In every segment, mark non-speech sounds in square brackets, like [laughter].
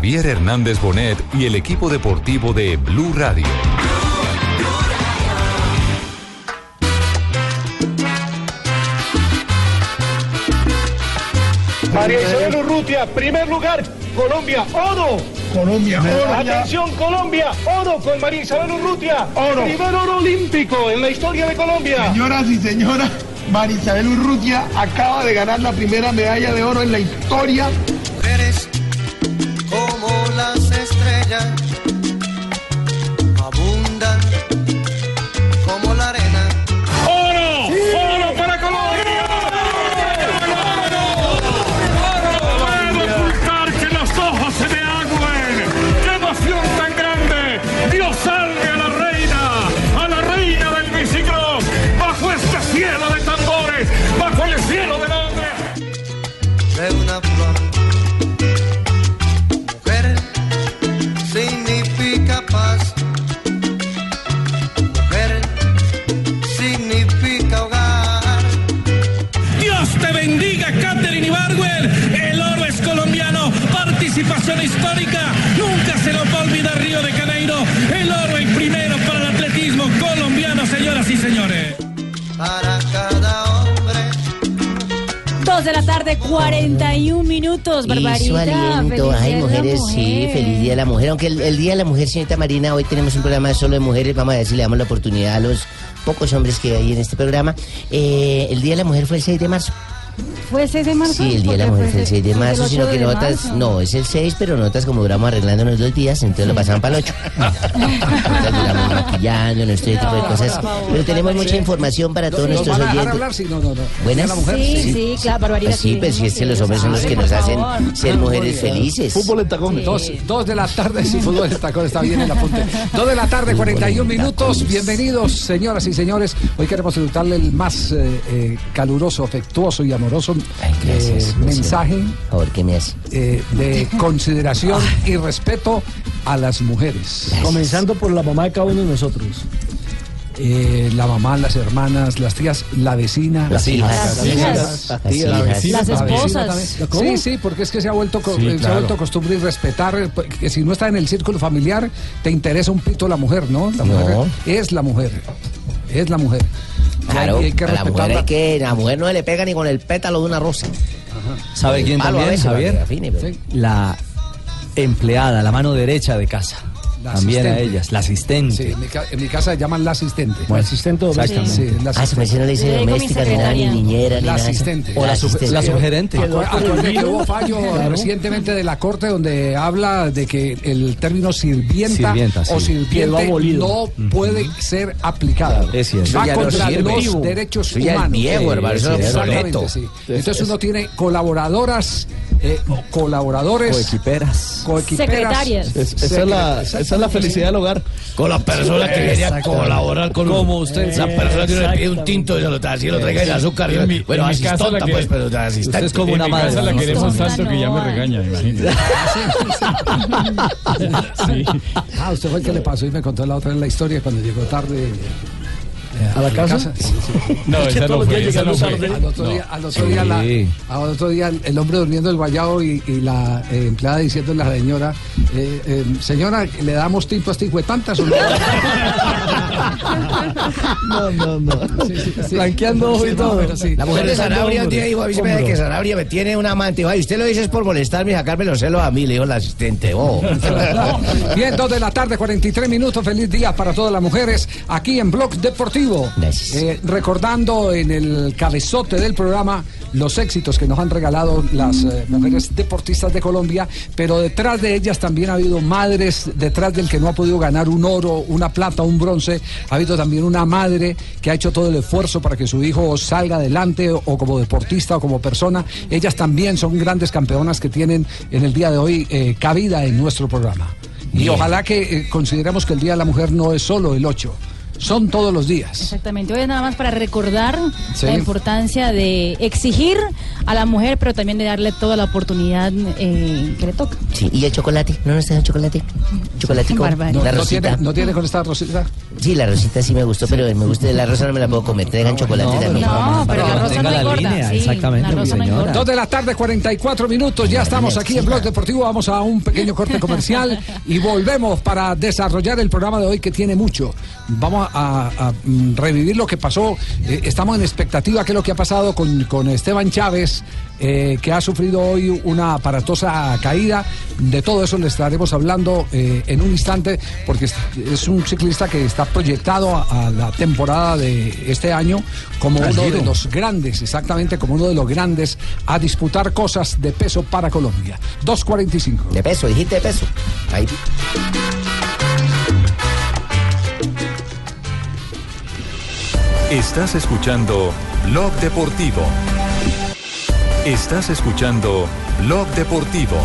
Javier Hernández Bonet y el equipo deportivo de Blue Radio. María Isabel Urrutia, primer lugar, Colombia, oro. Colombia, oro. Atención, Colombia, oro con María Isabel Urrutia. Oro. Primer oro olímpico en la historia de Colombia. Señoras y señoras, María Isabel Urrutia acaba de ganar la primera medalla de oro en la historia. Eres la tarde, 41 minutos, Y su Barbarita. aliento. Feliz Ay, mujeres, sí, feliz Día de la Mujer. Aunque el, el Día de la Mujer, señorita Marina, hoy tenemos un programa solo de mujeres. Vamos a ver si le damos la oportunidad a los pocos hombres que hay en este programa. Eh, el Día de la Mujer fue el 6 de marzo. ¿Fue el 6 de marzo? Sí, el Día de la ¿Por qué Mujer fue el 6 de marzo, 8 sino que notas, marzo? no, es el 6, pero notas como duramos arreglándonos dos días, entonces lo pasaban para el 8. Notas duramos maquillándonos, este tipo de cosas. Pero tenemos mucha información para todos nuestros van a dejar oyentes. hablar? Sí, no, no, no. Buenas. Sí, sí, claro, Barbarita. Pues sí, pues si es que los hombres son los que nos hacen ser mujeres felices. Fútbol en tacones. Dos, dos de la tarde, sí, fútbol de tacón está bien el apunte. Dos de la tarde, 41 minutos. Bienvenidos, señoras y señores. Hoy queremos saludarle el más eh, eh, caluroso, afectuoso y amoroso Ay, gracias, eh, mensaje Por favor, ¿qué me hace? eh, de [laughs] consideración y respeto a las mujeres. Comenzando por la mamá de cada uno de nosotros. Eh, la mamá, las hermanas, las tías, la vecina, Las hijas. Las esposas. también. Sí, sí, porque es que se ha vuelto co- Sí, se ha claro. vuelto costumbre y respetar eh, que si no está en el círculo familiar te interesa un pito la mujer, ¿no? La No. mujer es la mujer. Es la mujer. Hay- Claro, hay que a la mujer hay que, la mujer no se le pega ni con el pétalo de una rosa. ¿Sabe quién también, veces, Javier? afine, pero- Sí. La empleada, la mano derecha de casa. La también a asistente. ellas, la asistente. Sí, en mi, ca- en mi casa se llaman la asistente. Bueno, asistente exactamente. Sí, la Ah, se asistente. me no le dice Yo digo mi doméstica ni nada, ni secretaria. niñera, ni La nada. asistente. O la la, su- asistente. la sugerente. Acu- Acuérdate que hubo fallo recientemente de la Corte donde habla de que el término sirvienta, Sirvienta, sí. o Quedó sirviente abolido. no puede ser aplicado. Es cierto. Va Eso ya no contra sirve. los derechos Eso ya es humanos. viejo, hermano, eso es Exactamente, obsoleto. sí. Entonces uno tiene colaboradoras, eh, o colaboradores, Coequiperas. coequiperas. Secretarias. Es- esa, es la, esa es la felicidad del hogar. Con la persona que viene a colaborar con Como uno. usted. La persona que uno le pide un tinto y se lo trae, así lo traiga el azúcar. En mi- bueno, en así tonta, la que- pues, pero asistente. Usted es como una en mi madre. casa la queremos tanto que ya me regaña, imagínate. [laughs] [laughs] Sí. Ah, usted fue el que le pasó y me contó la otra vez la historia cuando llegó tarde. ¿A la casa? Sí, sí. [laughs] No, Es que esa no los fue, esa no llegamos fue. Al otro día, al otro día, la- Sí. al otro día el, hombre durmiendo el guayao y, y la eh, empleada diciéndole a la señora, eh, eh, señora, ¿le damos tinto a este hijo de tantas [laughs] o no? No, no, no. Sí, sí, sí. Blanqueando ojo y todo. La mujer de Sanabria un día dijo, a mí se me hace que. Sanabria me tiene un amante. Y usted lo dice es por molestarme y sacarme los celos a mí, le dijo la asistente. Oh. [laughs] Bien, dos de la tarde, 43 minutos. Feliz día para todas las mujeres aquí en Blog Deportivo. Eh, recordando en el cabezote del programa los éxitos que nos han regalado las eh, mujeres deportistas de Colombia, pero detrás de ellas también ha habido madres, detrás del que no ha podido ganar un oro, una plata, un bronce, ha habido también una madre que ha hecho todo el esfuerzo para que su hijo salga adelante o, o como deportista o como persona. Ellas también son grandes campeonas que tienen en el día de hoy eh, cabida en nuestro programa. Y Bien. ojalá que eh, consideremos que el Día de la Mujer no es solo el 8, son todos los días. Exactamente. Hoy es nada más para recordar Sí. la importancia de exigir a la mujer, pero también de darle toda la oportunidad eh, que le toca. Sí, ¿y el chocolate? ¿No nos traen chocolate? Chocolatico, Barbaridad. la ¿No rosita. tiene, ¿No tiene con esta rosita? Sí, la rosita sí me gustó, pero me gusta la rosa no me la puedo comer. Traigan chocolate también. No, pero la rosa no engorda. sí, la rosa no. Dos de la tarde, 44 minutos. Ya estamos aquí en Blog Deportivo. Vamos a un pequeño corte comercial y volvemos para desarrollar el programa de hoy que tiene mucho. Vamos a, a, mm, revivir lo que pasó. Eh, estamos en expectativa qué es lo que ha pasado con, con Esteban Chávez, eh, que ha sufrido hoy una aparatosa caída. De todo eso le estaremos hablando eh, en un instante, porque es, es un ciclista que está proyectado a, a la temporada de este año como Al uno de los grandes, exactamente como uno de los grandes a disputar cosas de peso para Colombia. 2.45. De peso, dijiste de peso. Ahí. Estás escuchando Blog Deportivo. Estás escuchando Blog Deportivo.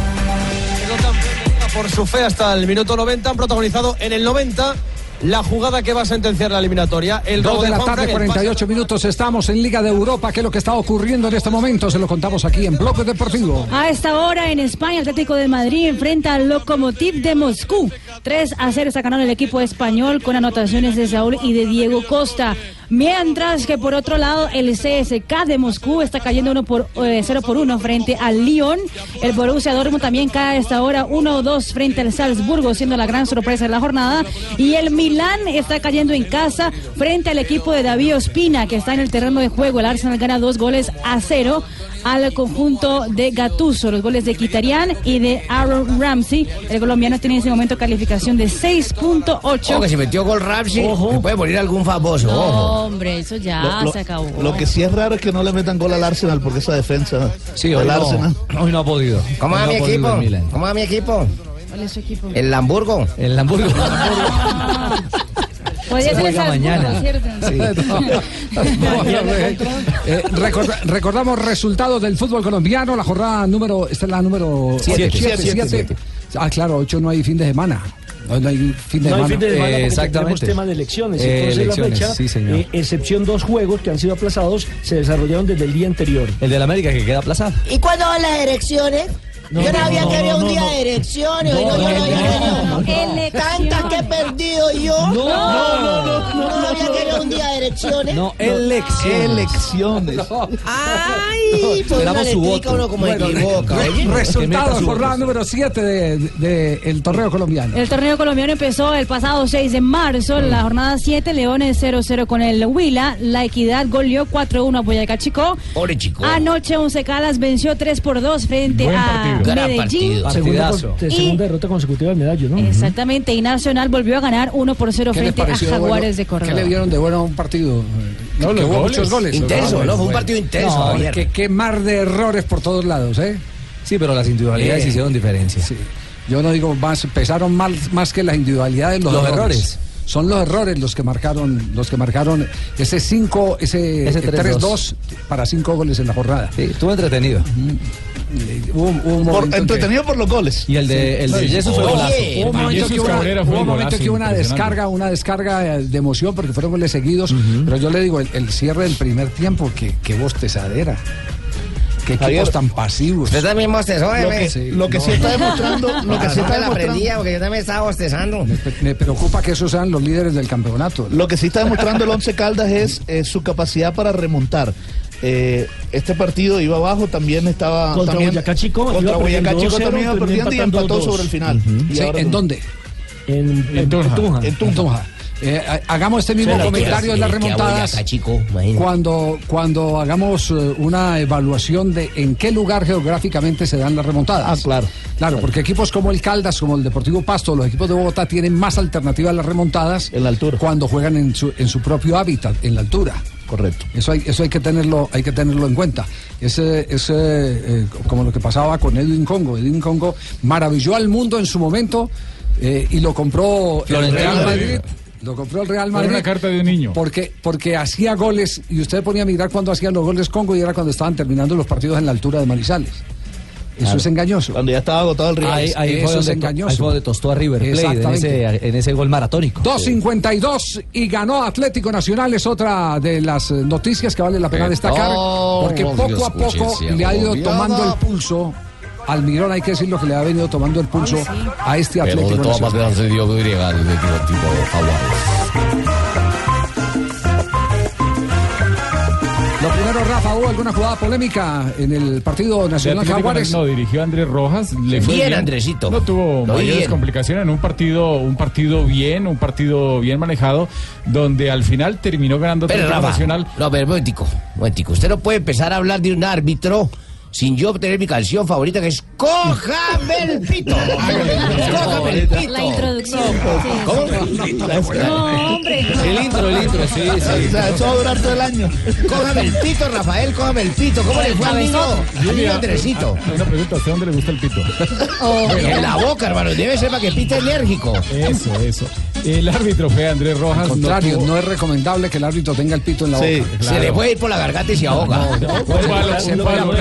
por su fe hasta el minuto 90. Han protagonizado en el 90 la jugada que va a sentenciar la eliminatoria. El Dos robo de la tarde, el pase 48 minutos. Estamos en Liga de Europa. ¿Qué es lo que está ocurriendo en este momento? Se lo contamos aquí en Bloque Deportivo. A esta hora en España, Atlético de Madrid enfrenta al Lokomotiv de Moscú. 3 a 0 está ganando el equipo español con anotaciones de Saúl y de Diego Costa. Mientras que por otro lado el CSK de Moscú está cayendo 1 por, eh, 0 por 1 frente al Lyon. El Borussia Dortmund también cae a esta hora 1-2 frente al Salzburgo, siendo la gran sorpresa de la jornada. Y el Milán está cayendo en casa frente al equipo de David Ospina, que está en el terreno de juego. El Arsenal gana dos goles a cero al conjunto de Gattuso. Los goles de Kitarian y de Aaron Ramsey. El colombiano tiene en ese momento calificación de 6.8. Ojo, que se metió gol Ramsey. Puede morir algún famoso. No, Ojo. hombre, eso ya Lo- lo- se acabó. Lo que sí es raro es que no le metan gol al Arsenal porque esa defensa Sí, del hoy no, Arsenal. hoy no ha podido. ¿Cómo va no mi equipo? el. ¿Cómo va mi equipo? ¿Cuál es su equipo? El Hamburgo. El Hamburgo. [laughs] [laughs] Podría Se ser mañana. Eh, eh, recordamos resultados del fútbol colombiano, la jornada número, esta es la número Siete. siete, Siete, siete. Ah, claro, ocho no hay fin de semana. No, no hay fin de no hay semana. fin de semana porque tenemos exactamente. tema de elecciones. Eh, Entonces elecciones, la fecha, sí, señor. eh, excepción dos juegos que han sido aplazados, se desarrollaron desde el día anterior. El de la América que queda aplazado. ¿Y cuándo van las elecciones? No, yo no, no, había no, querido un día no. de elecciones. No, no, no. Tanta que he perdido yo. No, no, no, no, No había querido un día de elecciones. No, elecciones. Elecciones. Ay, por una su voto. uno como Bueno, equivoca. Que resultados, jornada número 7 del de, el torneo colombiano. El torneo colombiano empezó el pasado 6 de marzo. La jornada 7, Leones 0-0 con el Huila. La Equidad goleó 4-1 a Boyacá Chico. Pobre chico. Anoche Once Calas venció 3 por 2 frente a partido. Gran Medellín. partido. Segunda, Partidazo. segunda Y- derrota consecutiva del medallo, ¿no? Exactamente, y Nacional volvió a ganar 1 por 0 ¿Qué les frente a Jaguares bueno? de Córdoba. ¿Qué le vieron de bueno a un partido? No, que los hubo goles. muchos goles. Intenso, ¿no? Fue un partido intenso. No, que, qué mar de errores por todos lados, ¿eh? Sí, pero las individualidades hicieron diferencia. Sí. Yo no digo más, pesaron más, más que las individualidades, los, Los errores. errores. Son los errores los que marcaron, los que marcaron ese 5, ese, Ese eh, 3-2. 3-2 para 5 goles en la jornada. Sí, estuvo entretenido. Hubo, hubo un Por- que- entretenido por los goles. Y el de, el de Jesús golazo. Hubo un momento Jesús que hubo una, hubo un un momento golazo que hubo una descarga, una descarga eh, de emoción porque fueron goles seguidos. Pero yo le digo, el, el cierre del primer tiempo, que, que bostezadera. Qué equipos Javier. tan pasivos. Usted también bostezó, Lo que, Sí, lo que no. sí está demostrando, [laughs] lo que sí no está me la demostrando, aprendía porque yo también estaba bostezando. Me, me preocupa que esos sean los líderes del campeonato. lo que sí está demostrando el Once Caldas es eh, su capacidad para remontar. Eh, este partido iba abajo, también estaba Contra también, Boyacá Chico, iba contra Boyacá perdiendo Chico 2-0, también iba perdiendo y empató 2. sobre el final. Y Sí, ahora- ¿En dónde? En, en En Tunja. Tunja. En Tunja. Tunja. Eh, ha- hagamos este mismo comentario en las remontadas. Boyacá, chico. Cuando, cuando hagamos eh, una evaluación de en qué lugar geográficamente se dan las remontadas. Ah, claro. Claro, porque equipos como el Caldas, como el Deportivo Pasto, los equipos de Bogotá tienen más alternativas a las remontadas en la altura. cuando juegan en su, en su propio hábitat, en la altura. Correcto. Eso hay, eso hay que tenerlo, hay que tenerlo en cuenta. Ese, ese eh, como lo que pasaba con Edwin Congo. Edwin Congo maravilló al mundo en su momento eh, y lo compró el Real Madrid. Madrid. Lo compró el Real Madrid. una carta de un niño. Porque, porque hacía goles y usted ponía a mirar cuando hacían los goles Congo y era cuando estaban terminando los partidos en la altura de Manizales. Eso Claro. es engañoso. Cuando ya estaba agotado el Ahí, ahí Eso fue es engañoso. ahí fue donde tostó a River Plate en ese, en ese gol maratónico. 2.52 y ganó Atlético Nacional es otra de las eh, noticias que vale la pena Que destacar porque todos poco a poco le ha ido tomando el pulso Almirón hay que decirlo que le ha venido tomando el pulso a este Pero Atlético de todas Nacional. Rafa, ¿hubo alguna jugada polémica en el partido Nacional Jaguares? No, dirigió a Andrés Rojas. Le fue Bien, Andresito. No tuvo mayores bien. complicaciones en un partido, un partido bien, un partido bien manejado, donde al final terminó ganando Pero Rafa, Nacional. no, pero un momentico, un momentico. Usted no puede empezar a hablar de un árbitro sin yo obtener mi canción favorita que es ¡Cójame el pito! [laughs] ¡Cójame el pito! La introducción. ¿Cómo? No, hombre. El intro, el intro, sí, sí. O sea, eso va a durar todo el año. Cójame el pito, Rafael, cójame el pito. ¿Cómo le fue al niño? Al niño Andresito. Una pregunta, ¿a usted dónde le gusta el pito? [laughs] En la boca, hermano. Debe ser para que pite alérgico. Eso, eso. El árbitro fue Andrés Rojas. Al contrario, tuvo- no, es recomendable que el árbitro tenga el pito en la Sí, boca. Se le puede ir por la garganta y se ahoga. Un palo,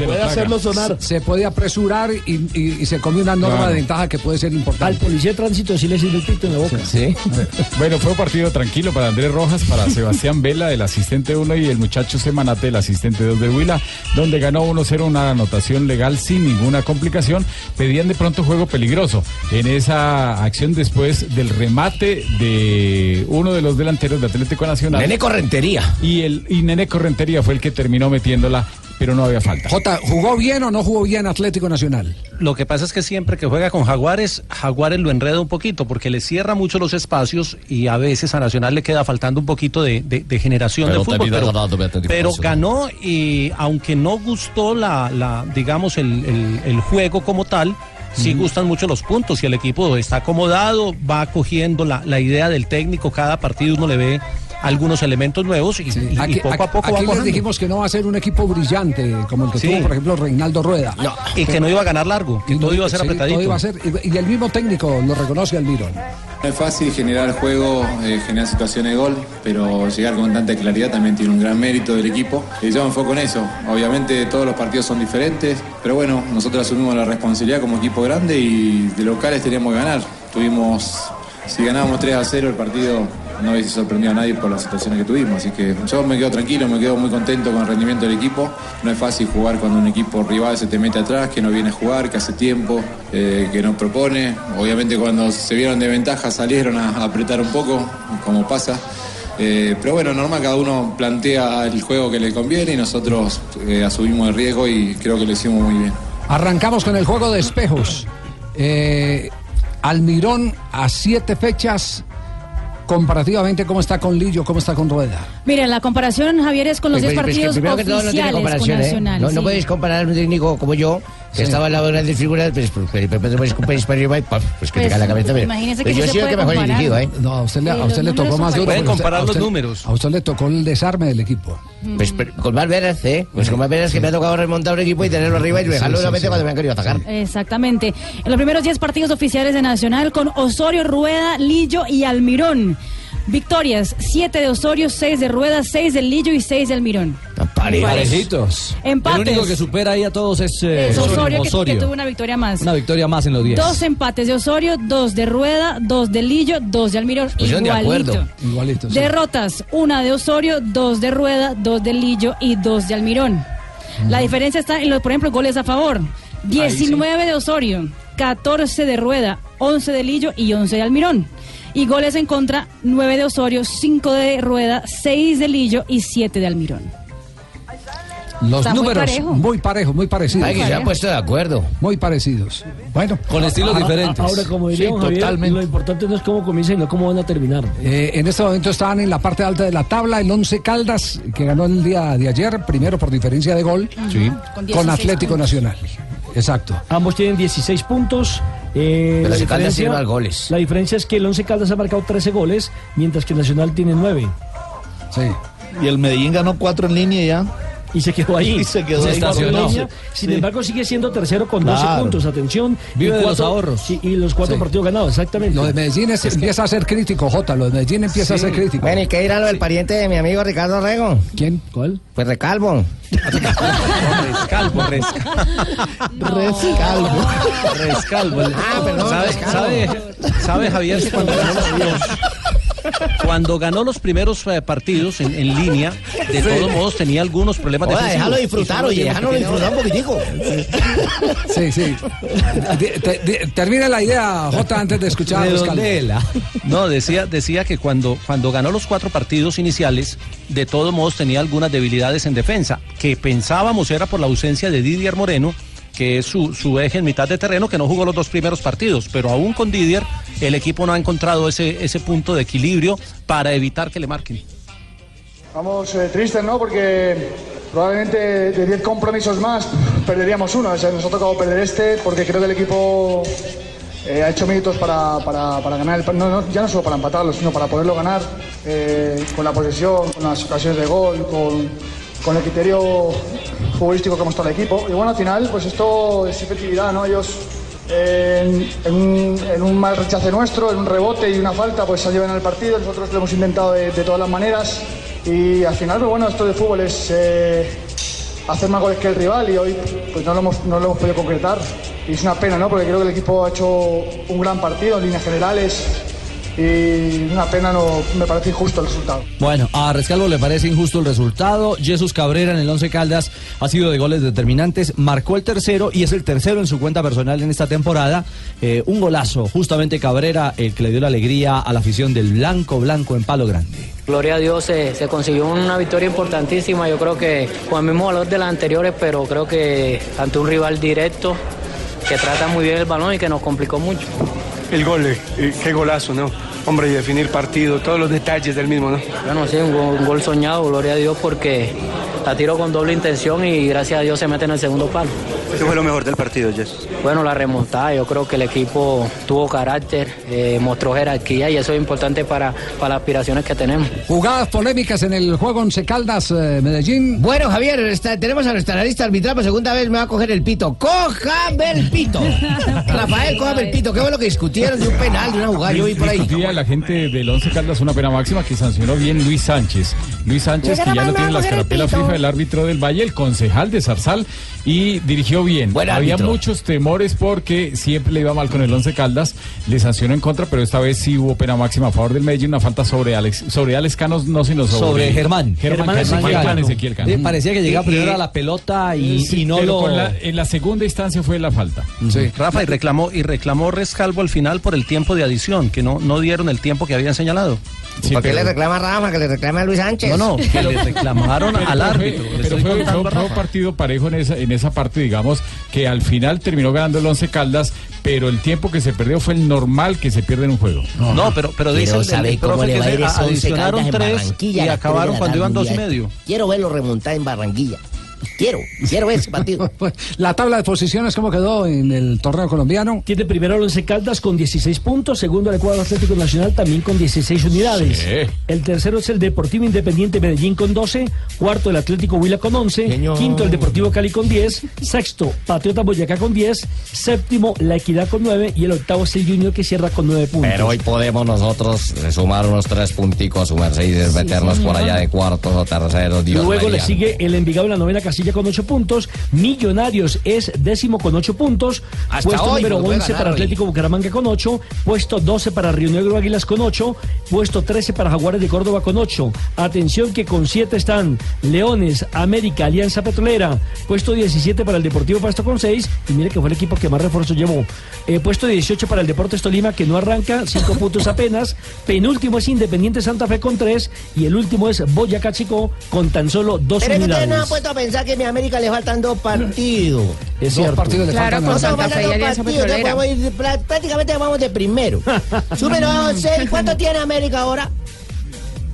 se puede hacerlo sonar. Se puede apresurar y, y- y se come una norma Claro. de ventaja que puede ser Al importante. policía de tránsito sí le sirve el pito en la boca. Sí. [laughs] Bueno, fue un partido tranquilo para Andrés Rojas, para [laughs] Sebastián Vela, el asistente 1, y el muchacho Semanate, el asistente 2 de Huila, donde ganó 1-0 una anotación legal sin ninguna complicación. Pedían de pronto juego peligroso en esa acción después del remate de uno de los delanteros de Atlético Nacional. Nene Correntería. Y, el, y Nene Correntería fue el que terminó metiéndola, pero no había falta. ¿Jugó bien o no jugó bien Atlético Nacional? Lo que pasa es que siempre que juega con Jaguares, Jaguares lo enreda un poquito porque le cierra mucho los espacios y a veces a Nacional le queda faltando un poquito de, de- de generación Pero de fútbol. Pero, ganó y aunque no gustó la, la digamos, el, el- el juego como tal, sí gustan mucho los puntos y el equipo está acomodado, va cogiendo la, la idea del técnico, cada partido uno le ve algunos elementos nuevos y, y- y Aquí, poco a aquí- poco va aquí les dijimos que no va a ser un equipo brillante como el que Sí. tuvo, por ejemplo, Reinaldo Rueda. y que no iba a ganar largo, que todo iba a ser Sí, apretadito. todo iba a ser- y, y el mismo técnico lo reconoce Almirón. No es fácil generar juego, eh, generar situaciones de gol, pero llegar con tanta claridad también tiene un gran mérito del equipo. Y yo me enfoco en eso. Obviamente todos los partidos son diferentes, pero bueno, nosotros asumimos la responsabilidad como equipo grande y de locales teníamos que ganar. Tuvimos, si ganábamos 3 a 0 el partido no hubiese sorprendido a nadie por las situaciones que tuvimos. Así que yo me quedo tranquilo, me quedo muy contento con el rendimiento del equipo. No es fácil jugar cuando un equipo rival se te mete atrás, que no viene a jugar, que hace tiempo, eh, que no propone. Obviamente cuando se vieron de ventaja salieron a, apretar un poco, como pasa. Eh, pero bueno, normal, cada uno plantea el juego que le conviene y nosotros eh, asumimos el riesgo y creo que lo hicimos muy bien. Arrancamos con el juego de espejos. Eh, Almirón a siete fechas. Comparativamente, ¿cómo está con Lillo? ¿Cómo está con Rueda? Mira, la comparación, Javier, es con los Pues, 10 pues, partidos que todo no oficiales con ¿eh? No, sí. no podéis comparar a un técnico como yo, Sí. estaba al lado de grandes figuras, pues, pues, pues, pues, pues, pues, para arriba y paf, pues que te Pues, cae la cabeza. pero- imagínese que yo sí he se sido el que mejor dirigido, ¿eh? No, a usted le, a usted le tocó más duro. Pueden comparar a los usted- números. A usted le tocó el desarme del equipo. Pues pero con más veras, ¿eh? Pues con más veras que me ha tocado remontar un equipo y tenerlo arriba y dejarlo sí. cuando me han querido atacar. Exactamente. En los primeros 10 partidos oficiales de Nacional con Osorio, Rueda, Lillo y Almirón. Victorias, 7 de Osorio, 6 de Rueda, 6 del Lillo y 6 de Almirón. Parejitos. Empates. El único que supera ahí a todos es eh, Es Osorio, que- Osorio. Que, tuvo una victoria más. Una victoria más en los 10. Dos empates de Osorio, dos de Rueda, dos de Lillo, dos de Almirón. De Igualito. acuerdo. Igualito. sí. Derrotas, una de Osorio, dos de Rueda, dos de Lillo y dos de Almirón. La diferencia está en, los, por ejemplo, goles a favor. 19 de Osorio, 14 de Rueda, 11 de Lillo y 11 de Almirón. Y goles en contra, 9 de Osorio, 5 de Rueda, 6 de Lillo y 7 de Almirón. Los Está números muy parejos, muy parecidos. Ay, que se han puesto de acuerdo. Muy parecidos. Bueno, Con estilos diferentes. Ahora, como diría Sí, Javier, totalmente. lo importante no es cómo comienzan, sino cómo van a terminar. Eh, en este momento estaban en la parte alta de la tabla el Once Caldas, que ganó el día de ayer, primero por diferencia de gol, Con con 16 Atlético puntos. Nacional. Exacto. Ambos tienen 16 puntos. eh, Pero la, Caldas diferencia, más goles. la diferencia es que el 11 Caldas ha marcado 13 goles, mientras que Nacional tiene 9. Sí. Y el Medellín ganó cuatro en línea ya. Y se quedó ahí. [laughs] Y se quedó ahí. estacionó. línea. Sin Sí. embargo, sigue siendo tercero con 12 Claro. puntos. Atención. Vive de los ahorros. sí, y los cuatro Sí. partidos ganados, exactamente. Lo de Medellín es- empieza a ser crítico, Jota. Lo de Medellín empieza a ser crítico. Bueno, ¿y qué dirá lo del pariente de mi amigo Ricardo Rego? ¿Quién? ¿Cuál? Pues Recalvo. Rescalvo, res- Rescalvo. rescalvo. Ah, perdón, ¿Sabe, rescalvo. sabe, sabe, Javier cuando ganó los, cuando ganó los primeros eh, partidos en, en línea, de todos modos tenía algunos problemas defensivos. déjalo disfrutar, los oye, déjalo disfrutar un poquitico. Sí, sí. De- de- de- termina la idea, Jota, antes de escuchar a. Redondela. No, decía, decía que cuando, cuando ganó los cuatro partidos iniciales, de todos modos tenía algunas debilidades en defensa, que pensábamos era por la ausencia de Didier Moreno, que es su, su eje en mitad de terreno, que no jugó los dos primeros partidos, pero aún con Didier, el equipo no ha encontrado ese, ese punto de equilibrio para evitar que le marquen. Vamos eh, tristes, ¿no? Porque probablemente de 10 compromisos más perderíamos uno. O sea, nos ha tocado perder este porque creo que el equipo eh, ha hecho méritos para, para, para ganar el no, no, ya no solo para empatarlo, sino para poderlo ganar eh, con la posesión, con las ocasiones de gol, con, con el criterio futbolístico que ha mostrado el equipo. Y bueno, al final, pues esto es efectividad, ¿no? Ellos en, un, mal rechace nuestro, en un rebote y una falta, pues se llevan al partido. Nosotros lo hemos intentado de, de todas las maneras. Y al final, pues bueno, esto de fútbol es eh, hacer más goles que el rival y hoy pues no lo, hemos, no lo hemos podido concretar. Y es una pena, ¿no? Porque creo que el equipo ha hecho un gran partido en líneas generales y una pena, no me parece injusto el resultado. Bueno, a Rescalvo le parece injusto el resultado. Jesús Cabrera en el Once Caldas ha sido de goles determinantes, marcó el tercero y es el tercero en su cuenta personal en esta temporada. Eh, un golazo, justamente Cabrera, el que le dio la alegría a la afición del Blanco Blanco en Palo Grande. Gloria a Dios se, se consiguió una victoria importantísima. Yo creo que con el mismo valor de las anteriores, pero creo que ante un rival directo que trata muy bien el balón y que nos complicó mucho. El gol, eh, eh, qué golazo, ¿no? Hombre, y definir partido, todos los detalles del mismo, ¿no? Bueno, sí, un gol, un gol soñado, gloria a Dios, porque la tiro con doble intención y gracias a Dios se mete en el segundo palo. ¿Qué fue lo mejor del partido, Jess? Bueno, la remontada, yo creo que el equipo tuvo carácter, eh, mostró jerarquía y eso es importante para, para las aspiraciones que tenemos. Jugadas polémicas en el juego Once Caldas eh, Medellín. Bueno, Javier, está- tenemos a nuestra analista arbitral por segunda vez, me va a coger el pito. ¡Cójame el pito! [laughs] Rafael, cójame el pito. ¿Qué fue lo que discutieron de un penal, de una jugada? Yo vi por ahí. Discutía la gente del Once Caldas una pena máxima que sancionó bien Luis Sánchez. Luis Sánchez, que ya no tiene me la voy el árbitro del Valle, el concejal de Zarzal, y dirigió bien. Buen Había árbitro. muchos temores porque siempre le iba mal con el Once Caldas, le sancionó en contra, pero esta vez sí hubo pena máxima a favor del Medellín, una falta sobre Alex, sobre Alex Canos, no sino sobre, Sobre Germán. Germán, Germán Ezequiel Cano. Cano, Ezequiel Cano. Parecía que llegaba primero a la pelota y, Sí, y no pero lo... con la- en la segunda instancia fue la falta. Rafa, y reclamó, y reclamó Rescalvo al final por el tiempo de adición, que no, no dieron el tiempo que habían señalado. ¿Por qué le reclama a Rafa? Que le reclame a Luis Sánchez. No, no, que le [laughs] reclamaron Pero al fue- árbitro. Pero fue, contando un partido parejo en esa, en esa parte, digamos, que al final terminó ganando el Once Caldas, pero el tiempo que se perdió fue el normal que se pierde en un juego. No, pero, pero dice Quiero el, el cómo le va a ir adicionaron en tres Barranquilla y acabaron cuando iban dos y medio. Quiero verlo remontar en Barranquilla. Quiero, quiero ese partido. [laughs] La tabla de posiciones, ¿cómo quedó en el torneo colombiano? Tiene primero el Once Caldas con 16 puntos, segundo el Ecuador Atlético Nacional también con 16 unidades. Sí. El tercero es el Deportivo Independiente Medellín con 12, cuarto el Atlético Huila con 11, quinto el Deportivo Cali con 10, sexto Patriota Boyacá con 10, séptimo La Equidad con 9 y el octavo es el Junior que cierra con 9 puntos. Pero hoy podemos nosotros eh, sumar unos tres punticos a su Mercedes, meternos por allá de cuartos o terceros. Dios Luego le sigue el Envigado en la novena casilla con 8 puntos. Millonarios es décimo con 8 puntos. Hasta puesto hoy número nos puede 11 ganar para hoy. Atlético Bucaramanga con 8. Puesto 12 para Río Negro Águilas con 8. Puesto 13 para Jaguares de Córdoba con 8. Atención que con 7 están Leones, América, Alianza Petrolera. Puesto 17 para el Deportivo Pasto con 6. Y mire que fue el equipo que más refuerzo llevó. Eh, puesto 18 para el Deportes Tolima que no arranca, 5 [laughs] puntos apenas. Penúltimo es Independiente Santa Fe con 3. Y el último es Boyacá Chico con tan solo 2 Pero es que ustedes unidades. no puesto a pensar sea que a mi América le faltan dos partidos. Es cierto. partidos le Claro, faltan No, Santa faltan Fe y dos Alianza Petrolera. prácticamente vamos de primero. [laughs] Número 6, ¿cuánto tiene América ahora?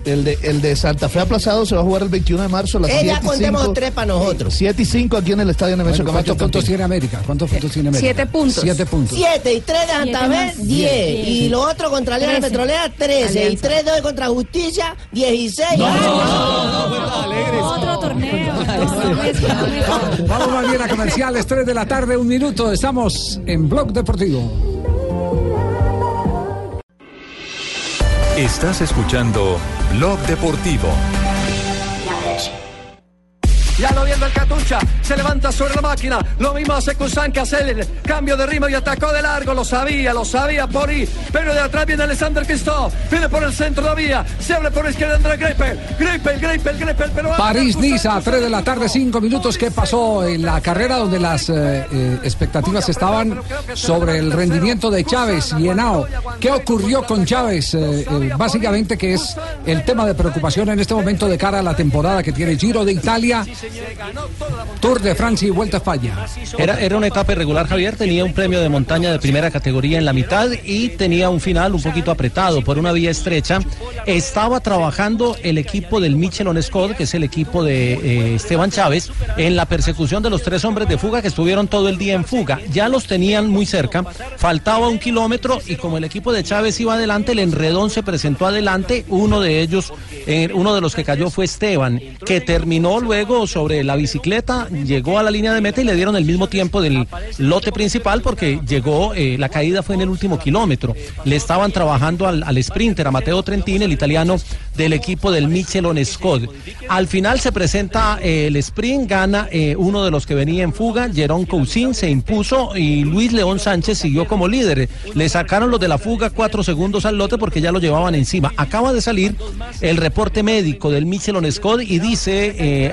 El de, el de Santa Fe aplazado se va a jugar el 21 de marzo a las Eh, 7 ya y contemos 5. tres para nosotros. 7 y 5 aquí en el estadio Nemesio Bueno, Camacho. ¿Cuántos puntos tiene América? ¿Cuántos puntos tiene América? Siete puntos. Siete puntos. 7 y 3 de Santa Fe, más 10. diez. Y lo otro contra Alianza. Petrolera, 13. Y Alianza. 3 2 contra Justicia, 16. Otro torneo. Vamos más bien a comerciales, 3 de la tarde, un minuto. Estamos en Blog Deportivo. Estás escuchando Blog Deportivo. Ya lo viendo el Catucha, se levanta sobre la máquina. Lo mismo hace Kusan que hace el cambio de ritmo y atacó de largo. Lo sabía, lo sabía por ahí. Pero de atrás viene Alexander Cristo. Viene por el centro de la vía. Se abre por la izquierda André Greipel. Greipel, Greipel, Greipel. Pero París-Niza, 3 de la tarde, 5 minutos. ¿Qué pasó en la carrera donde las eh, eh, expectativas estaban sobre el rendimiento de Chávez y Henao? ¿Qué ocurrió con Chávez? Eh, eh, básicamente que es el tema de preocupación en este momento de cara a la temporada que tiene Giro de Italia, Tour de Francia y Vuelta a España. Era, era una etapa irregular, Javier. Tenía un premio de montaña de primera categoría en la mitad y tenía un final un poquito apretado por una vía estrecha. Estaba trabajando el equipo del Michelin Scott, que es el equipo de eh, Esteban Chávez, en la persecución de los tres hombres de fuga que estuvieron todo el día en fuga. Ya los tenían muy cerca, faltaba un kilómetro y como el equipo de Chávez iba adelante, el enredón se presentó adelante. Uno de ellos, eh, uno de los que cayó fue Esteban, que terminó luego sobre la bicicleta, llegó a la línea de meta y le dieron el mismo tiempo del lote principal porque llegó, eh, la caída fue en el último kilómetro. Le estaban trabajando al, sprinter, a Mateo Trentin, el italiano del equipo del Michelin Scott. Al final se presenta eh, el sprint, gana eh, uno de los que venía en fuga, Jerón Cousin se impuso y Luis León Sánchez siguió como líder. Le sacaron los de la fuga cuatro segundos al lote porque ya lo llevaban encima. Acaba de salir el reporte médico del Michelin Scott y dice, eh,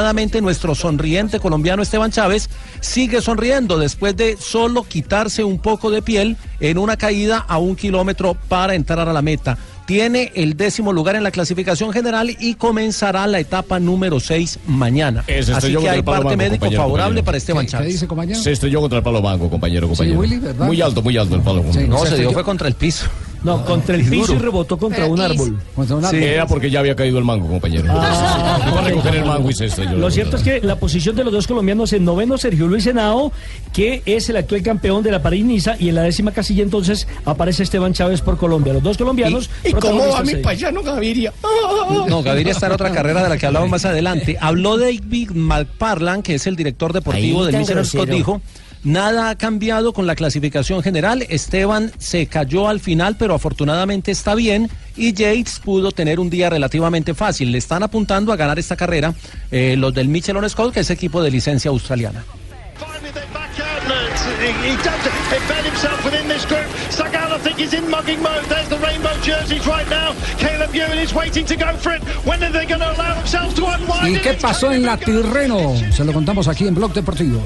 afortunadamente nuestro sonriente colombiano Esteban Chávez sigue sonriendo después de solo quitarse un poco de piel en una caída a un kilómetro para entrar a la meta. Tiene el décimo lugar en la clasificación general y comenzará la etapa número 6 mañana. Ese estoy Así que hay parte banco, médico compañero, favorable compañero. para Esteban ¿Qué Chávez. dice, compañero? Se estrelló contra el palo banco, compañero, compañero. Muy alto, muy alto el palo. Sí, No, se dio estrelló- fue contra el piso. No, contra el piso y rebotó contra un árbol. Contra un Sí, era porque ya había caído el mango, compañero. Ah. Iba a recoger el mango y se estrelló. Lo cierto es que la posición de los dos colombianos en noveno, Sergio Luis Henao, que es el actual campeón de la París-Niza, y en la décima casilla entonces aparece Esteban Chávez por Colombia. Los dos colombianos. ¿Y cómo va mi payano Gaviria? No, Gaviria está en otra carrera de la que hablamos más adelante. Habló David McParland, que es el director deportivo del Michelin Scott, dijo, nada ha cambiado con la clasificación general. Esteban se cayó al final, pero afortunadamente está bien. Y Yates pudo tener un día relativamente fácil. Le están apuntando a ganar esta carrera eh, los del Michelin Scott, que es equipo de licencia australiana. ¿Y qué pasó en la Tirreno? Se lo contamos aquí en Blog Deportivo.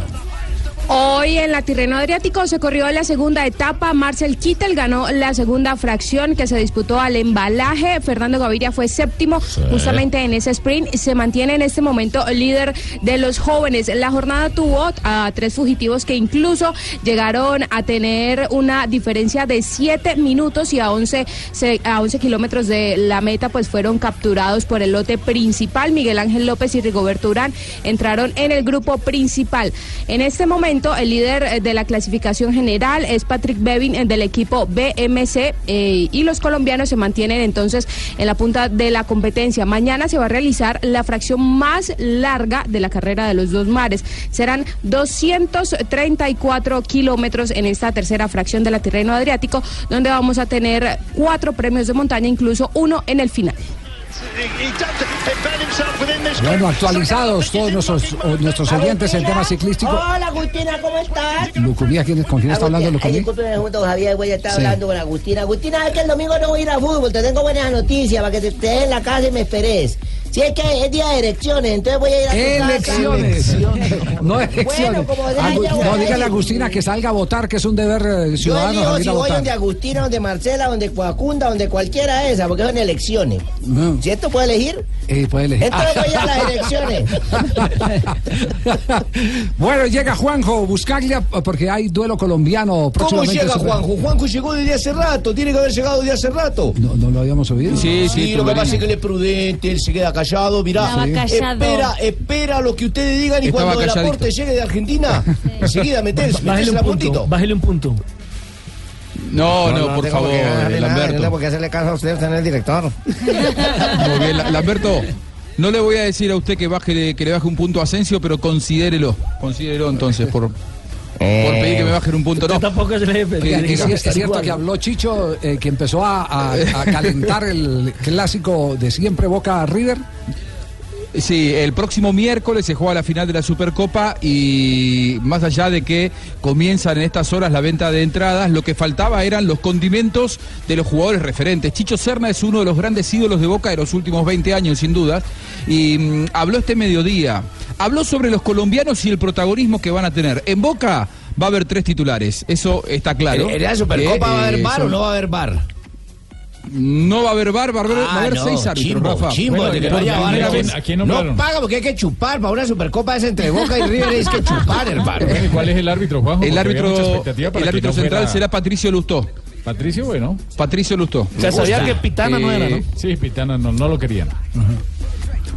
Hoy en la Tirreno Adriático se corrió la segunda etapa. Marcel Kittel ganó la segunda fracción que se disputó al embalaje. Fernando Gaviria fue séptimo justamente en ese sprint. y Se mantiene en este momento líder de los jóvenes. La jornada tuvo a tres fugitivos que incluso llegaron a tener una diferencia de siete minutos y a 11, se- a 11 kilómetros de la meta pues fueron capturados por el lote principal. Miguel Ángel López y Rigoberto Urán entraron en el grupo principal. En este momento el líder eh, de la clasificación general es Patrick Bevin eh, del equipo BMC eh, y los colombianos se mantienen entonces en la punta de la competencia. Mañana se va a realizar la fracción más larga de la carrera de los dos mares. Serán 234 kilómetros en esta tercera fracción de la Tirreno Adriático, donde vamos a tener cuatro premios de montaña, incluso uno en el final. Bueno, actualizados todos nuestros, o- nuestros oyentes en tema ciclístico. Hola, Agustina, ¿cómo estás? Lucumía, ¿quién- ¿con quién está hablando Lucumía? discúlpeme, junto con Javier, voy a estar Sí. hablando con Agustina. Agustina, es que el domingo no voy a ir a fútbol, te tengo buenas noticias para que te estés en la casa y me esperes. Si es que es día de elecciones, entonces voy a ir a tu Elecciones. No elecciones. Bueno, como Agu- ya no, dígale a Agustina que salga a votar, que es un deber eh, Yo ciudadano elijo salir si voy votar. donde Agustina, donde Marcela, donde Coacunda, donde cualquiera de esas, porque son elecciones. No, ¿cierto? ¿Puedo elegir? Eh, puede elegir. Entonces voy a las elecciones. [laughs] bueno, llega Juanjo Buscaglia porque hay duelo colombiano ¿Cómo llega sobre- Juanjo? Juanjo llegó desde hace rato, tiene que haber llegado desde hace rato. No, no lo habíamos oído. Sí, lo que pasa es que él es prudente, él se queda callado, mirá. Estaba callado. Espera, espera lo que ustedes digan y Estaba cuando el aporte llegue de Argentina, enseguida metés, Bájele metés un la punto, puntito. bájele un punto. No, no, por favor, que nada, Lamberto. No tengo por qué hacerle caso a usted, usted no es el director. [laughs] Muy bien, La- Lamberto, no le voy a decir a usted que baje que le baje un punto a Asensio, pero considérelo. Considérelo entonces por, por pedir que me bajen un punto. No. Tampoco se le Que- que sí, es cierto que habló Chicho, eh, que empezó a, a- a calentar el clásico de siempre Boca River. Sí, el próximo miércoles se juega la final de la Supercopa y más allá de que comienzan en estas horas la venta de entradas, lo que faltaba eran los condimentos de los jugadores referentes. Chicho Serna es uno de los grandes ídolos de Boca de los últimos 20 años, sin duda, y mm, habló este mediodía. Habló sobre los colombianos y el protagonismo que van a tener. En Boca va a haber tres titulares, eso está claro. ¿En la Supercopa Eh, va a haber eh, bar o son- no va a haber bar? No va a haber bar, va a haber, va a haber Ah, no, seis árbitros, chimbo, Rafa. chimbo, de que bar, no. No paga porque hay que chupar para una Supercopa es entre Boca y River, es que chupar, hermano. Bueno, ¿y ¿Cuál es el árbitro, Juanjo? El árbitro, el árbitro no central fuera- será Patricio Lustó. Patricio, bueno. Patricio Lustó. O sea, sabía que Pitana no era, ¿no? Eh, Sí, Pitana no, no lo querían.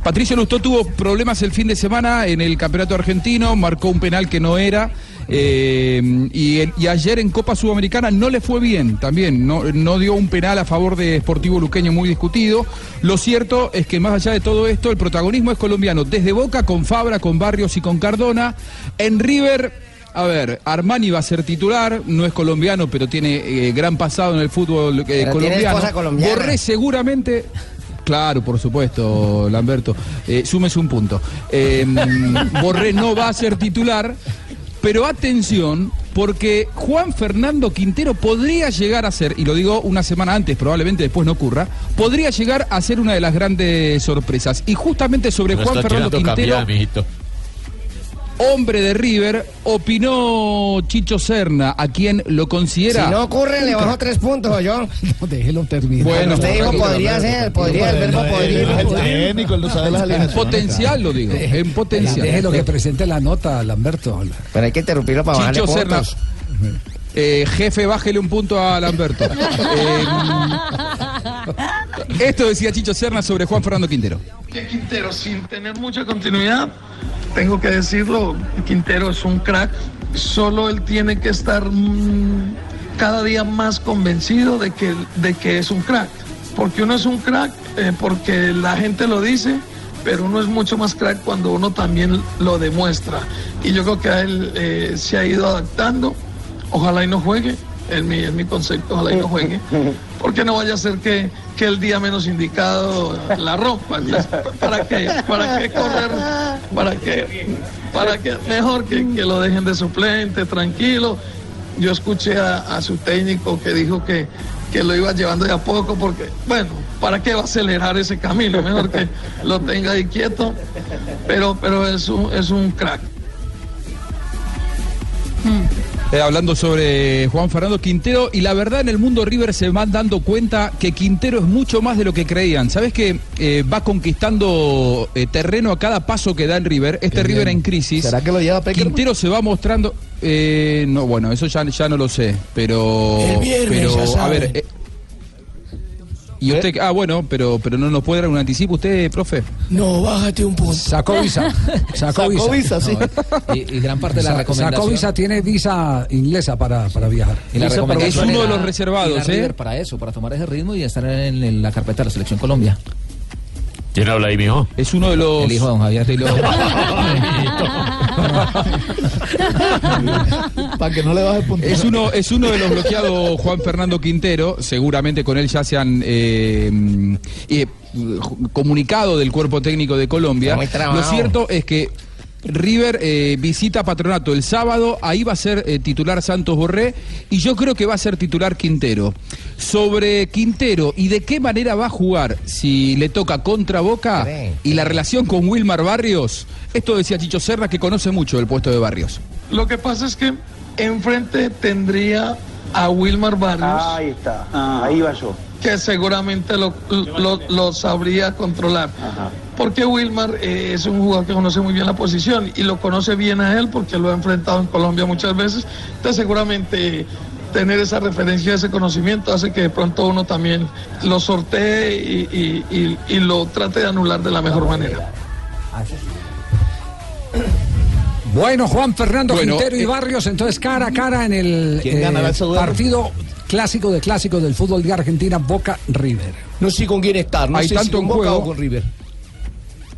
Patricio Lustó tuvo problemas el fin de semana en el campeonato argentino, marcó un penal que no era. Eh, y, el- y ayer en Copa Sudamericana no le fue bien también, no, no dio un penal a favor de Sportivo Luqueño muy discutido. Lo cierto es que más allá de todo esto, el protagonismo es colombiano, desde Boca, con Fabra, con Barrios y con Cardona. En River, a ver, Armani va a ser titular, no es colombiano, pero tiene eh, gran pasado en el fútbol eh, colombiano. Borré seguramente. Claro, por supuesto, Lamberto. Eh, súmese un punto. Eh, [laughs] Borré no va a ser titular, pero atención, porque Juan Fernando Quintero podría llegar a ser, y lo digo una semana antes, probablemente después no ocurra, podría llegar a ser una de las grandes sorpresas. Y justamente sobre No Juan Fernando Quintero, cambiar. Hombre de River, opinó Chicho Serna, a quien lo considera. Si no ocurre, le bajo tres puntos, yo. [laughs] No, déjelo terminar. Bueno, usted dijo podría ser, podría, el verbo podría. En potencial lo digo, en potencial. Déjelo que presente la nota, Lamberto. Pero hay que interrumpirlo para bajarle Chicho Serna. Eh, jefe, bájele un punto a Lamberto. [laughs] Eh, [laughs] esto decía Chicho Serna sobre Juan Fernando Quintero. Quintero, sin tener mucha continuidad, tengo que decirlo, Quintero es un crack, solo él tiene que estar mm, cada día más convencido de que, de que es un crack, porque uno es un crack eh, porque la gente lo dice, pero uno es mucho más crack cuando uno también lo demuestra. Y yo creo que a él eh, se ha ido adaptando, ojalá y no juegue, en mi, en mi concepto, ojalá y no juegue, [laughs] porque no vaya a ser que, que el día menos indicado la. Entonces, ¿Para qué? ¿Para qué correr? ¿Para qué? ¿Para qué? Mejor que, que lo dejen de suplente, tranquilo. Yo escuché a, a su técnico que dijo que, que lo iba llevando de a poco porque, bueno, ¿para qué va a acelerar ese camino? Mejor que lo tenga ahí quieto, pero, pero es, un, es un crack. Eh, hablando sobre Juan Fernando Quintero y la verdad en el mundo River se van dando cuenta que Quintero es mucho más de lo que creían. ¿Sabes que eh, va conquistando eh, terreno a cada paso que da en River? Este River en crisis. ¿Será que lo lleva Peckerman? Quintero se va mostrando. eh, no, bueno, eso ya, ya no lo sé, pero. El viernes, pero ya a ver. Eh, y usted, ah, bueno, pero, pero no nos puede dar un anticipo usted, profe. No, bájate un punto. Sacó visa. [laughs] Sacó visa. Sacó visa, sí. Y, y gran parte de la Sa- recomendación. Sacó visa, tiene visa inglesa para, para viajar. y la Es uno de los reservados, ¿eh? Para eso, para tomar ese ritmo y estar en, en la carpeta de la selección Colombia. ¿Quién habla ahí, mijo? Es uno de los. El hijo de don Javier. [laughs] Para que no le baje punto. Es uno, es uno de los bloqueados Juan Fernando Quintero, seguramente con él ya se han eh, eh, comunicado del cuerpo técnico de Colombia. Lo cierto es que River eh, visita Patronato el sábado, ahí va a ser eh, titular Santos Borré y yo creo que va a ser titular Quintero. Sobre Quintero y de qué manera va a jugar si le toca contra Boca y la relación con Wilmar Barrios, esto decía Chicho Serra que conoce mucho el puesto de Barrios. Lo que pasa es que enfrente tendría a Wilmar Barrios. Ahí está, ahí va yo. que seguramente lo, lo- lo sabría controlar. Porque Wilmar eh, es un jugador que conoce muy bien la posición y lo conoce bien a él porque lo ha enfrentado en Colombia muchas veces. Entonces seguramente tener esa referencia, ese conocimiento hace que de pronto uno también lo sortee y, y- y- y lo trate de anular de la mejor manera. Bueno, Juan Fernando Bueno, Quintero y eh, Barrios, entonces cara a cara en el ¿Quién eh, partido clásico de clásicos del fútbol de Argentina, Boca River. No sé con quién estar, no Hay sé si tanto con en Boca juego. o con River.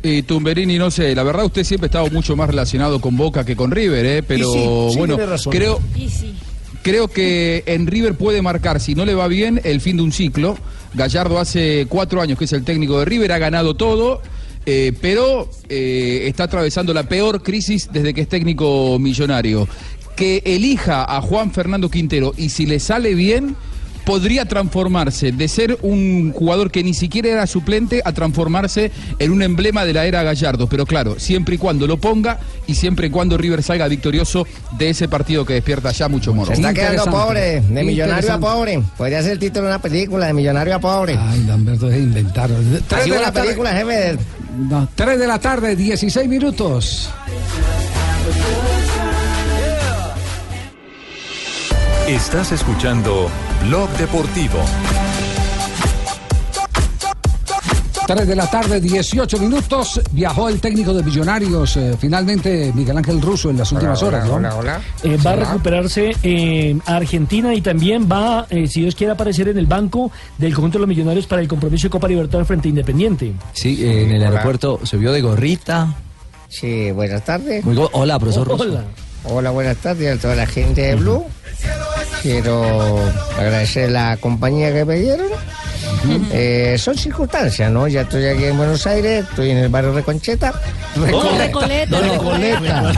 Y Tumberini, no sé, la verdad usted siempre ha estado mucho más relacionado con Boca que con River, ¿eh? pero Y sí, sí, bueno, tiene razón. creo, Y sí. creo que en River puede marcar, si no le va bien, el fin de un ciclo. Gallardo hace cuatro años que es el técnico de River, ha ganado todo, eh, pero eh, está atravesando la peor crisis desde que es técnico millonario. Que elija a Juan Fernando Quintero y si le sale bien, podría transformarse de ser un jugador que ni siquiera era suplente a transformarse en un emblema de la era Gallardo. Pero claro, siempre y cuando lo ponga y siempre y cuando River salga victorioso de ese partido que despierta ya mucho moro. Se está quedando pobre, de millonario a pobre. Podría ser el título de una película, de millonario a pobre. Ay, Lamberto, es inventar. Tres Así tarde. película, jefe. No, 3 de la tarde, 16 minutos. Estás escuchando Blog Deportivo. 3 de la tarde, 18 minutos. Viajó el técnico de Millonarios, eh, finalmente Miguel Ángel Russo en las últimas horas. ¿no? Eh, va a recuperarse eh, a Argentina y también va, eh, si Dios quiere, aparecer en el banco del conjunto de los millonarios para el compromiso de Copa Libertadores frente a Independiente. Sí, eh, en el aeropuerto se vio de gorrita. Sí, buenas tardes. Hola, profesor Russo. Hola. Hola, buenas tardes a toda la gente de Blue. Quiero agradecer la compañía que me dieron. Eh, son circunstancias, ¿no? Ya estoy aquí en Buenos Aires, estoy en el barrio Reconcheta. Recoleta. Recoleta.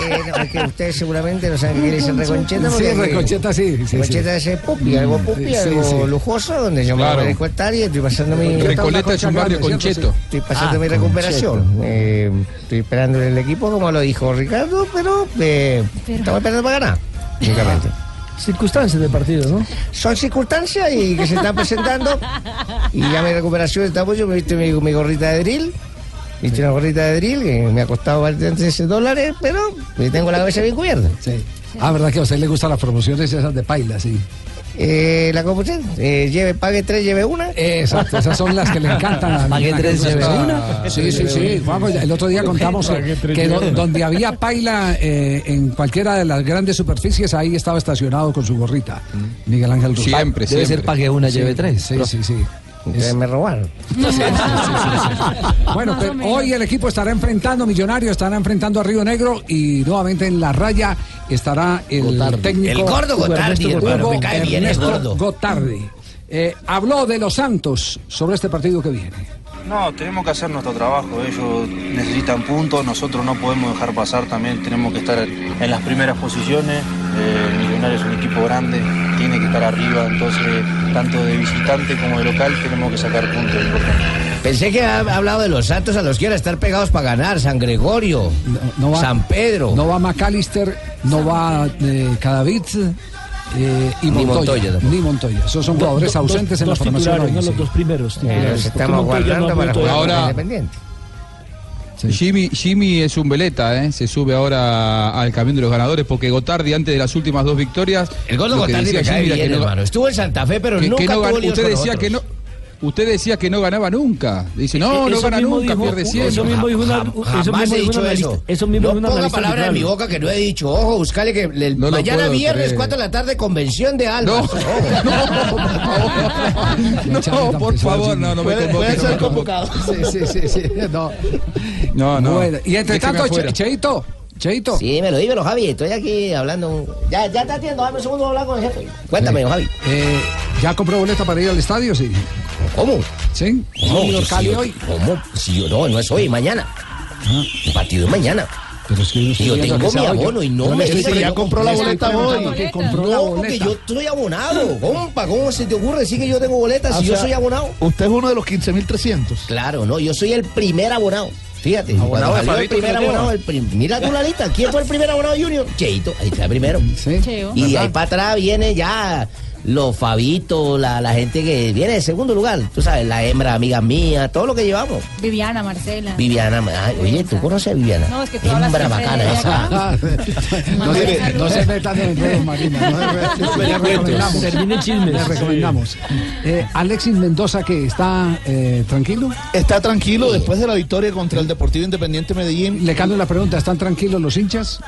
Eh, no, es que ustedes seguramente no saben qué quiere decir Reconcheta. Sí, Reconcheta sí. sí, sí. Reconcheta es el pupi, algo pupi, Sí, algo sí. lujoso, donde yo Claro. me voy a estar y estoy pasando mi... Recoleta es un barrio concheto. Estoy pasando Ah, mi recuperación. Eh, estoy esperando el equipo, como lo dijo Ricardo, pero eh, estamos esperando para ganar. [laughs] Únicamente. Circunstancias del partido, ¿no? Son circunstancias y que se están presentando. Y ya mi recuperación está mucho. Me viste mi, mi gorrita de drill. Viste una gorrita de drill que me ha costado bastantes dólares, pero tengo la cabeza bien cubierta. Sí. Ah, verdad que a usted le gustan las promociones esas de paila, sí. Eh, la computación, eh, lleve, pague tres, lleve una. Exacto, esas son las que le encantan a Pague tres, lleve una. Sí, sí, sí. Juanjo, el otro día contamos eh, que do- donde había paila eh, en cualquiera de las grandes superficies, ahí estaba estacionado con su gorrita. Miguel Ángel Russo. Siempre, Debe siempre. ser pague una, Sí, lleve tres. Sí, sí, sí. Me robaron. [laughs] Bueno, pero hoy el equipo estará enfrentando Millonarios, estará enfrentando a Río Negro y nuevamente en la raya estará el técnico El gordo Gotardi, Hugo hermano, me cae bien el Ernesto gordo. Gotardi. Eh, habló de los Santos sobre este partido que viene. No, tenemos que hacer nuestro trabajo. Ellos necesitan puntos, nosotros no podemos dejar pasar también. Tenemos que estar en las primeras posiciones. Eh, Millonarios es un equipo grande, tiene que estar arriba. Entonces, tanto de visitante como de local, tenemos que sacar puntos. Pensé que ha hablado de los santos a los que iban a estar pegados para ganar. San Gregorio, No va, San Pedro. No va McAllister, no va eh, Cadavid eh, y Ni Montoya. Ni Montoya. Esos son jugadores Do- do- ausentes dos, en la formación titulares, hoy, no sí. los dos primeros. Eh, titulares, porque estamos no guardando ha para jugar de- Ahora- Independiente. Jimmy, Jimmy es un veleta, ¿eh? se sube ahora al camión de los ganadores porque Gotardi antes de las últimas dos victorias. El lo que Gotardi decía me cae bien, que no- hermano. Estuvo en Santa Fe, pero que- nunca que no tuvo gan- líos usted con decía que no. Usted decía que no ganaba nunca dice no no gana nunca dijo- pierde siempre eso mismo dijo una- eso Jamás mismo he dijo dicho un eso. analista- eso mismo no dijo un ponga analista palabra en mi boca que no he dicho. Ojo, buscale que el No mañana viernes, creer. 4 de la tarde, convención de Alba. No, [laughs] no por favor no no me convoque, puede no ser convocado. [laughs] Sí, sí, sí, sí. No. no no Bueno, y entre tanto, Cheito, Cheito. Sí, dímelo, dímelo, Javi. Estoy aquí hablando. un- Ya, ya está atiendo. Dame un segundo a hablar con el jefe. Cuéntame, Javi. Eh, ¿Ya compró boleta para ir al estadio? Sí. ¿Cómo? ¿Sí? ¿Cómo? Junior Si Cali yo- hoy. ¿Cómo? Si yo no, no es hoy, mañana. El partido es mañana. Pero es que yo, Yo tengo mi. Yo- abono y no le me estoy dice que ya compró la boleta hoy. No, porque boleta. yo estoy abonado. Compa, ¿cómo se te ocurre decir que yo tengo boletas Ah, si o yo sea, soy abonado? Usted es uno de los 15.300. Claro, no, yo soy el primer abonado. Fíjate, Abonado de el primer abonado, el prim- mira tú la lista, ¿quién fue el primer abonado Junior? Cheito, ahí está primero. Cheo. Y ¿Verdad? ahí para atrás viene ya los Fabitos, la, la gente que viene de segundo lugar. Tú sabes, la hembra, amiga mía, todo lo que llevamos. Viviana, Marcela. Viviana, ay, oye, ¿tú conoces a Viviana? No, es que tú Hembra bacana esa. [laughs] No se, no se metan en enredos, Marina. No se metan. [laughs] Le recomendamos. Termine chismes. Le recomendamos. Eh, Alexis Mendoza, que está eh, tranquilo. Está tranquilo después de la victoria contra el Deportivo Independiente Medellín. Le cambio la pregunta, ¿están tranquilos los hinchas?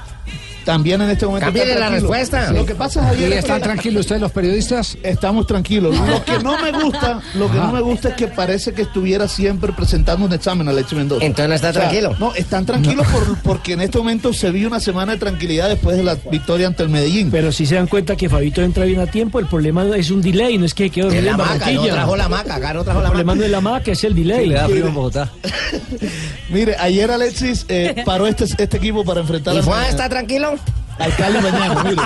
También en este momento. Está la respuesta. Lo que pasa, Javier, ¿Y es están tranquilos ustedes los periodistas? Estamos tranquilos. Lo que no me gusta, lo que Ajá. no me gusta es que parece que estuviera siempre presentando un examen Alexis Mendoza. Entonces no está O sea, tranquilo. No, están tranquilos por- porque en este momento se vio una semana de tranquilidad después de la victoria ante el Medellín. Pero si se dan cuenta que Fabito entra bien a tiempo, el problema es un delay, no es que quedó dormido la en maca, no trajo la maca, acá no trajo El la problema maca. no es la maca, es el delay. le da frío en Bogotá. [laughs] Mire, ayer Alexis eh, paró este, este equipo para enfrentar ¿Y a- Juan está tranquilo? Al Cali mañana. Mire.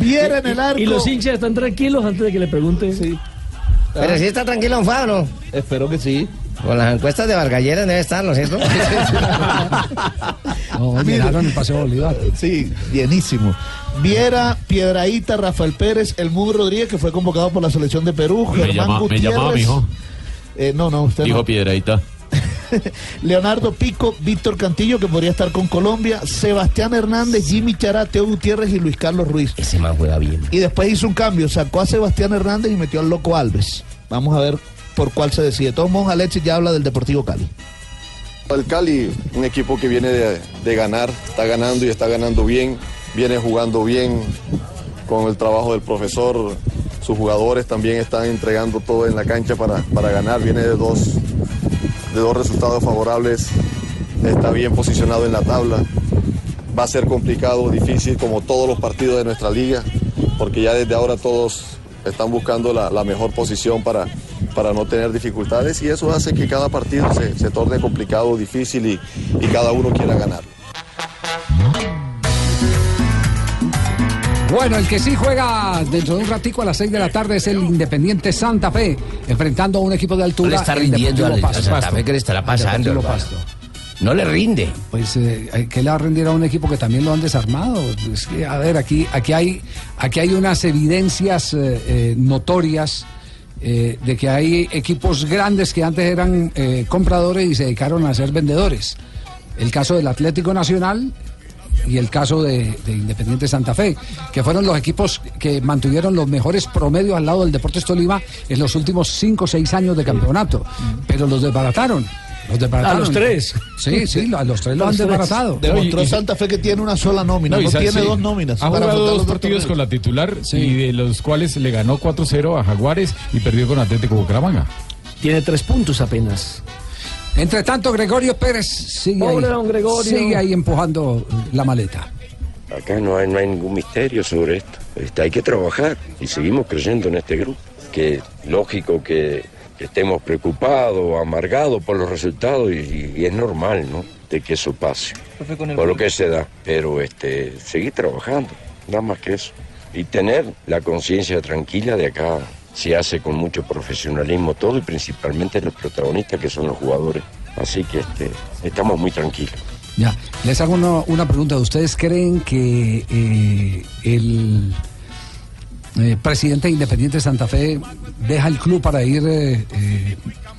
Viera en el arco. Y los hinchas están tranquilos antes de que le pregunten. Sí. Pero si está tranquilo, Juan, ¿o no? Espero que sí. Con las encuestas de Vargalleras debe estar, ¿no es cierto? [laughs] No, llenaron el Paseo Bolívar. Sí, bienísimo. Viera, Piedraíta, Rafael Pérez, el Mugo Rodríguez, que fue convocado por la selección de Perú, Me, Germán llama, me Gutiérrez. llamaba, mijo. Eh, no, no, usted Dijo no. Piedradita. [laughs] Leonardo Pico, Víctor Cantillo, que podría estar con Colombia, Sebastián Hernández, Jimmy Chará, Teo Gutiérrez y Luis Carlos Ruiz. Ese man juega bien. Y después hizo un cambio, sacó a Sebastián Hernández y metió al Loco Alves. Vamos a ver por cuál se decide. De todos modos, Alexis ya habla del Deportivo Cali. El Cali, un equipo que viene de, de ganar, está ganando y está ganando bien, viene jugando bien con el trabajo del profesor, sus jugadores también están entregando todo en la cancha para, para ganar, viene de dos, de dos resultados favorables, está bien posicionado en la tabla, va a ser complicado, difícil como todos los partidos de nuestra liga, porque ya desde ahora todos están buscando la, mejor posición para, para no tener dificultades y eso hace que cada partido se, se torne complicado, difícil y, y cada uno quiera ganar. Bueno, el que sí juega dentro de un ratico a las 6 de la tarde es el Independiente Santa Fe, enfrentando a un equipo de altura. le está rindiendo al, a Pasto. Santa Fe que le estará pasando. Pasto. No le rinde. Pues, eh, ¿qué le va a rendir a un equipo que también lo han desarmado? Es que, a ver, aquí, aquí, hay, aquí hay unas evidencias eh, eh, notorias eh, de que hay equipos grandes que antes eran eh, compradores y se dedicaron a ser vendedores. El caso del Atlético Nacional y el caso de, de Independiente Santa Fe, que fueron los equipos que mantuvieron los mejores promedios al lado del Deportes Tolima en los últimos 5 o 6 años de campeonato, pero los desbarataron. Los desbarataron. A los tres. Sí, sí, a los tres los han desbaratado. Demostró Santa Fe que tiene una sola nómina, no, tiene sí. dos nóminas. Ha jugado dos partidos con la titular Sí. y de los cuales le ganó 4-0 a Jaguares y perdió con Atlético Bucaramanga. Tiene tres puntos apenas. Entre tanto, Gregorio Pérez sigue, Pobre ahí, don Gregorio. sigue ahí empujando la maleta. Acá no hay, no hay ningún misterio sobre esto. Este, hay que trabajar y seguimos creyendo en este grupo. Que lógico que, que estemos preocupados, amargados por los resultados y, y es normal, ¿no? De que eso pase. Por lo que se da. Pero este, seguir trabajando, nada más que eso. Y tener la conciencia tranquila de acá se hace con mucho profesionalismo todo y principalmente los protagonistas que son los jugadores. Así que este, estamos muy tranquilos. Ya, les hago uno- una pregunta. ¿Ustedes creen que eh, el eh, presidente de Independiente Santa Fe deja el club para ir eh, eh,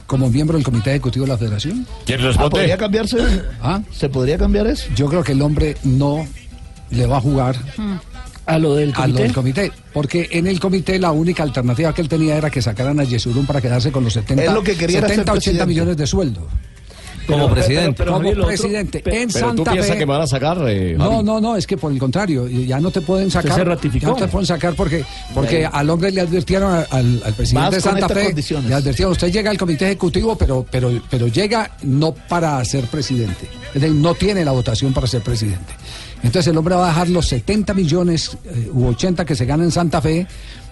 como miembro del Comité Ejecutivo de la Federación? ¿Quién Ah, ¿Podría cambiarse? ¿Ah? ¿Se podría cambiar eso? Yo creo que el hombre no le va a jugar a lo del a lo comité. del comité. Porque en el comité la única alternativa que él tenía era que sacaran a Yesurún para quedarse con los 70, Él lo que quería era ser 70 80 presidente. millones de sueldo. Como presidente. como otro- presidente. en tú Santa piensas Fe- que me van a sacar, eh, no, no, no, es que por el contrario, ya no te pueden sacar. se ratificó. Ya no te pueden sacar porque, porque al hombre le advirtieron al, al presidente de Santa Fe. condiciones. Le advirtieron, usted llega al comité ejecutivo, pero, pero, pero llega no para ser presidente. Es decir, no tiene la votación para ser presidente. Entonces el hombre va a dejar los 70 millones eh, u 80 que se gana en Santa Fe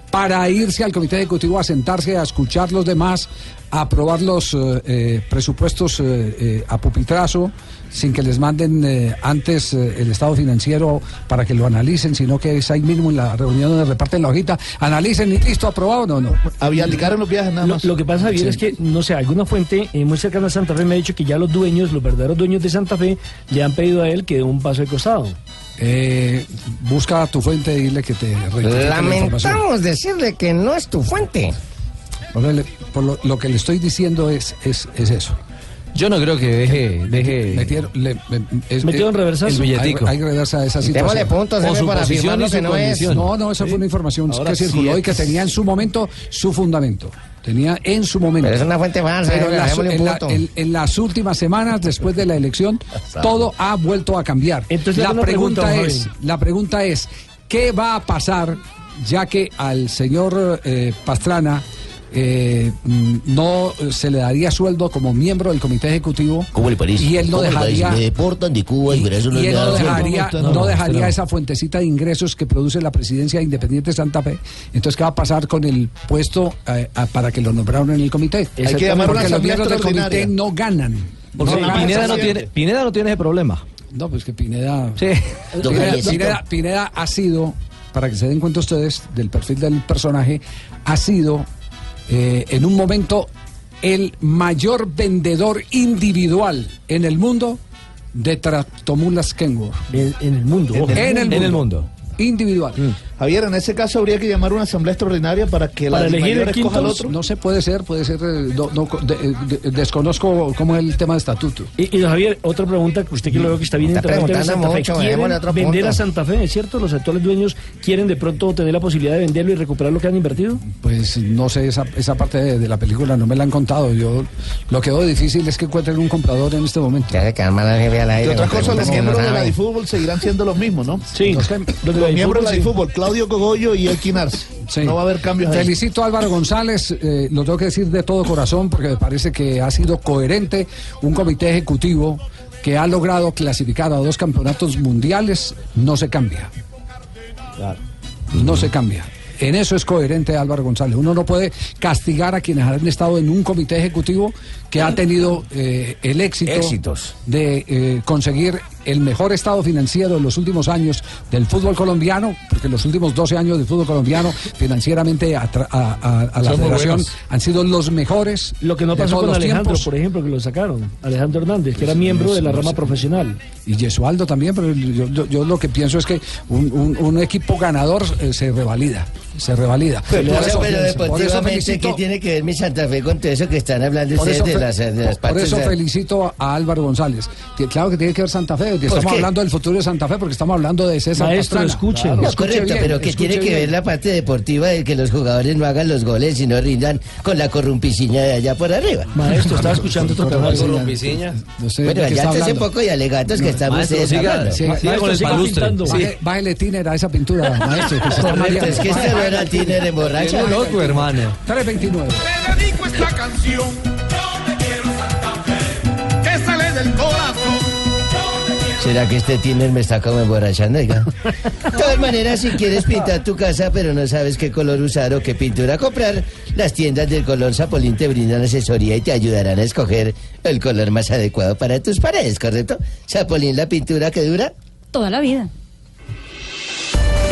para irse al comité ejecutivo a sentarse a escuchar los demás, a aprobar los eh, eh, presupuestos eh, eh, a pupitrazo, sin que les manden eh, antes eh, el estado financiero para que lo analicen, sino que es ahí mismo en la reunión donde reparten la hojita, analicen y listo, aprobado, no, no. Aviandicaron los viajes nada Lo, más. lo que pasa, Javier, Sí. es que, no sé, alguna fuente eh, muy cercana a Santa Fe me ha dicho que ya los dueños, los verdaderos dueños de Santa Fe, le han pedido a él que dé un paso de costado. Eh, busca a tu fuente y dile que te la. Lamentamos decirle que no es tu fuente. Por, lo, lo que le estoy diciendo es, es, es eso. Yo no creo que deje. deje Metieron, le- es- ¿Metió en eh, reversazo? el billetico. Hay, hay reversa esa situación. Démosle puntos, jefe, su para posición afirmar y lo que no es. No, no, esa fue una información Ahora que sí circuló y que tenía en su momento su fundamento. Tenía en su momento. Pero es una fuente falsa, Pero jefe, en, las, dejémosle un en la- punto. en- en las últimas semanas, después de la elección, [laughs] todo ha vuelto a cambiar. Entonces, la pregunta es, Javi. la pregunta es, ¿qué va a pasar ya que al señor eh, Pastrana eh, mm, no se le daría sueldo como miembro del comité ejecutivo? ¿Cómo le parece? Y él no dejaría Me deportan de Cuba y, por eso no y le él no dejaría, No, no no, dejaría no. esa fuentecita de ingresos que produce la presidencia de Independiente Santa Fe. Entonces, ¿qué va a pasar con el puesto eh, a- para que lo nombraron en el comité? Hay que llamar Porque los miembros del comité no ganan. Porque no. Pineda, no tiene, Pineda no tiene ese problema. No, pues que Pineda, Sí. Pineda. Pineda- Pineda ha sido, para que se den cuenta ustedes del perfil del personaje, ha sido eh, en un momento el mayor vendedor individual en el mundo de tractomulas Kenworth. En, en el mundo. En el mundo. En el mundo. Individual. Javier, en ese caso habría que llamar a una asamblea extraordinaria para que Para la elegir el al otro. No se puede ser, puede ser, eh, no- no, de- de- desconozco cómo es el tema de estatuto. Y, Javier, otra pregunta que usted que lo veo que está bien Está Santa Fe. mucho, ¿Quieren démosle otro vender a Santa Fe? ¿Es cierto? ¿Los actuales dueños quieren de pronto tener la posibilidad de venderlo y recuperar lo que han invertido? Pues no sé, esa, esa parte de, de la película no me la han contado. Yo Lo que veo difícil es que encuentren un comprador en este momento. Ya se quedan mal al otra cosa, los miembros no de la. DiFútbol seguirán siendo los mismos, ¿no? Sí, Los que- los miembros de la DiFútbol, sí. Claudio Cogollo y Elkin Arce. Sí. No va a haber cambios ahí. Felicito a Álvaro González, eh, lo tengo que decir de todo corazón porque me parece que ha sido coherente un comité ejecutivo que ha logrado clasificar a dos campeonatos mundiales, no se cambia. No se cambia. En eso es coherente Álvaro González. Uno no puede castigar a quienes han estado en un comité ejecutivo que ha tenido eh, el éxito Éxitos. de eh, conseguir el mejor estado financiero en los últimos años del fútbol colombiano, porque los últimos 12 años del fútbol colombiano financieramente a, tra- a- a- a la federación han sido los mejores. Lo que no pasó con los Alejandro, tiempos. por ejemplo, que lo sacaron. Alejandro Hernández, que era miembro de la rama profesional. Y Yesualdo también, pero yo, yo- yo lo que pienso es que un, un- un equipo ganador eh, se revalida, se revalida. Pero, Por eso- pero por eso deportivamente, felicito- ¿qué tiene que ver mi Santa Fe con todo eso que están hablando Por ustedes eso, de las, de las por partes? eso de- felicito a Álvaro González. Que Claro que tiene que ver Santa Fe. que ¿Por Estamos qué? hablando del futuro de Santa Fe porque estamos hablando de César Maestro, Pastrana. escuche. Claro, No, escuche correcto, bien, pero ¿qué escuche tiene que bien. ver la parte deportiva de que los jugadores no hagan los goles y no rindan con la corrumpiciña de allá por arriba? Maestro, estaba escuchando otro programa. Corrumpiciña. No sé Bueno, allá hablando. poco y alegatos que estamos Maestro, ustedes siga, hablando. Bájele tiner a esa pintura, maestro. que Correcto, es que este no era Tiner en borracha. Qué loco, hermano. 329. Te dedico esta canción. Yo te quiero Santa Fe. Que sale del corazón. ¿Será que este Tiner me está como emborrachando? [laughs] De todas maneras, si quieres pintar tu casa, pero no sabes qué color usar o qué pintura comprar, las tiendas del color Zapolín te brindan asesoría y te ayudarán a escoger el color más adecuado para tus paredes, ¿correcto? Zapolín, la pintura que dura. Toda la vida.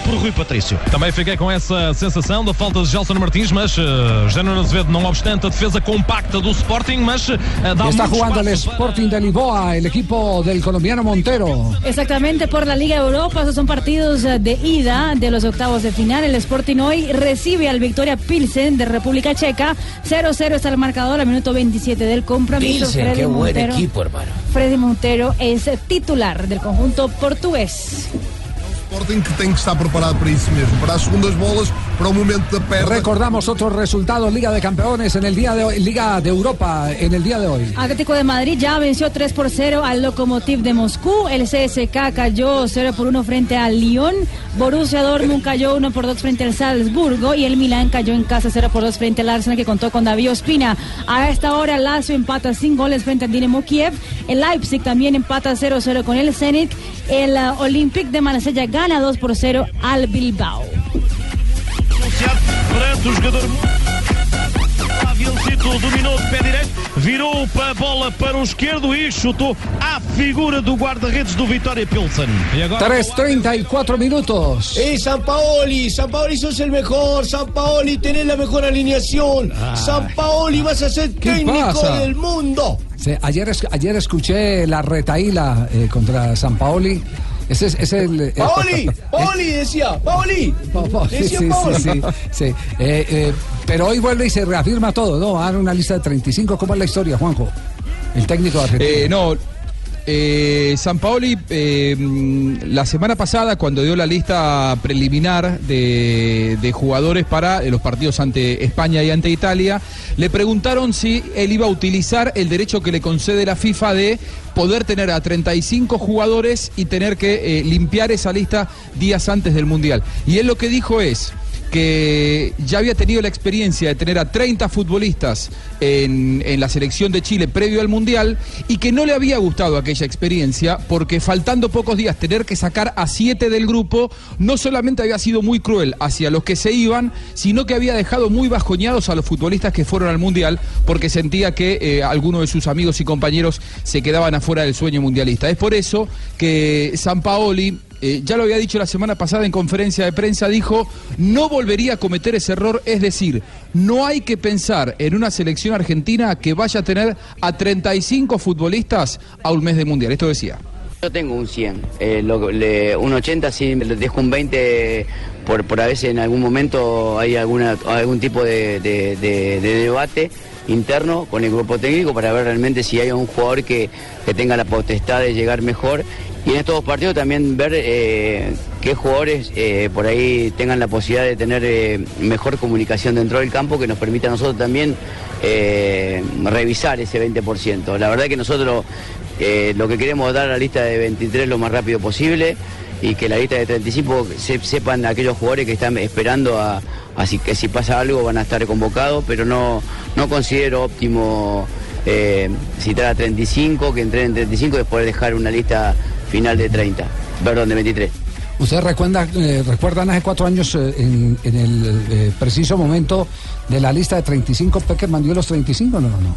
Por Rui Patrício. Também fiquei com essa sensação da falta de Gelson Martins, mas uh, Jânio Azevedo, não obstante a defesa compacta do Sporting, mas uh, dá Está jugando el para- Sporting de Lisboa, el equipo del colombiano Montero. Exactamente por la Liga Europa, esos son partidos eh, de ida de los octavos de final. El Sporting hoy recibe al Victoria Pilsen de República Checa. 0-0 está el marcador al minuto 27 del compromiso. Pilsen, Freddy qué buen Montero- equipo, hermano. Freddy Montero es titular del conjunto portugués. Sporting que tem que estar preparado para isso mesmo, para as segundas bolas, para o momento da perna. Recordamos otros resultados, Liga de Campeones en el día de hoy, Liga de Europa en el día de hoy. Atlético de Madrid ya venció 3 por 0 al Lokomotiv de Moscú. El CSK cayó 0 por 1 frente al Lyon. Borussia Dortmund cayó 1 por 2 frente al Salzburgo. Y el Milán cayó en casa 0 por 2 frente al Arsenal que contó con David Ospina. A esta hora Lazio empata sin goles frente al Dinamo Kiev. El Leipzig también empata 0-0 con el Zenit. El uh, Olympique de Marsella gana 2 por 0 al Bilbao. Perante o jogador. Avilcito dominou de pé direito, virou a bola para o esquerdo e chutou à figura do guarda-redes do Vitória Pilsen. E agora 3.34 minutos. ¡Eh, San Paoli! San Paoli sos el mejor. San Paoli, tenés la mejor alineación. San Paoli, vas a ser ¿Qué técnico pasa? del mundo. Sí, ayer, ayer escuché la retaíla eh, contra San Paoli. Ese es, ese es el. eh, Paoli, Paoli decía, Paoli. Sí, Decía sí, Paoli. sí, sí, sí. Eh, eh, pero hoy vuelve y se reafirma todo, ¿no? Van a una lista de 35. ¿Cómo es la historia, Juanjo? El técnico de Argentina. Eh, no, eh, San Paoli eh, la semana pasada cuando dio la lista preliminar de, de jugadores para los partidos ante España y ante Italia, le preguntaron si él iba a utilizar el derecho que le concede la FIFA de poder tener a 35 jugadores y tener que eh, limpiar esa lista días antes del Mundial. Y él lo que dijo es que ya había tenido la experiencia de tener a 30 futbolistas en, en la selección de Chile previo al Mundial y que no le había gustado aquella experiencia porque faltando pocos días tener que sacar a 7 del grupo no solamente había sido muy cruel hacia los que se iban, sino que había dejado muy bajoñados a los futbolistas que fueron al Mundial porque sentía que eh, algunos de sus amigos y compañeros se quedaban afuera del sueño mundialista. Es por eso que San Paoli eh, ya lo había dicho la semana pasada en conferencia de prensa, dijo, no volvería a cometer ese error, es decir, no hay que pensar en una selección argentina que vaya a tener a 35 futbolistas a un mes de mundial. Esto decía. Yo tengo un 100, eh, un 80 sí, le dejo un 20 por, por a veces en algún momento hay alguna, algún tipo de- de debate interno con el grupo técnico para ver realmente si hay un jugador que, que tenga la potestad de llegar mejor y en estos dos partidos también ver eh, qué jugadores eh, por ahí tengan la posibilidad de tener eh, mejor comunicación dentro del campo que nos permita a nosotros también revisar ese 20%. La verdad que nosotros lo que queremos es dar la lista de 23 lo más rápido posible y que la lista de 35 se- sepan aquellos jugadores que están esperando a, así que si pasa algo van a estar convocados, pero no, no considero óptimo citar a 35, que entren en 35 y después dejar una lista final de 30, perdón, de 23. ¿Ustedes recuerdan, eh, recuerdan hace cuatro años eh, en, en el eh, preciso momento de la lista de 35, Peckerman dio los 35? No, no.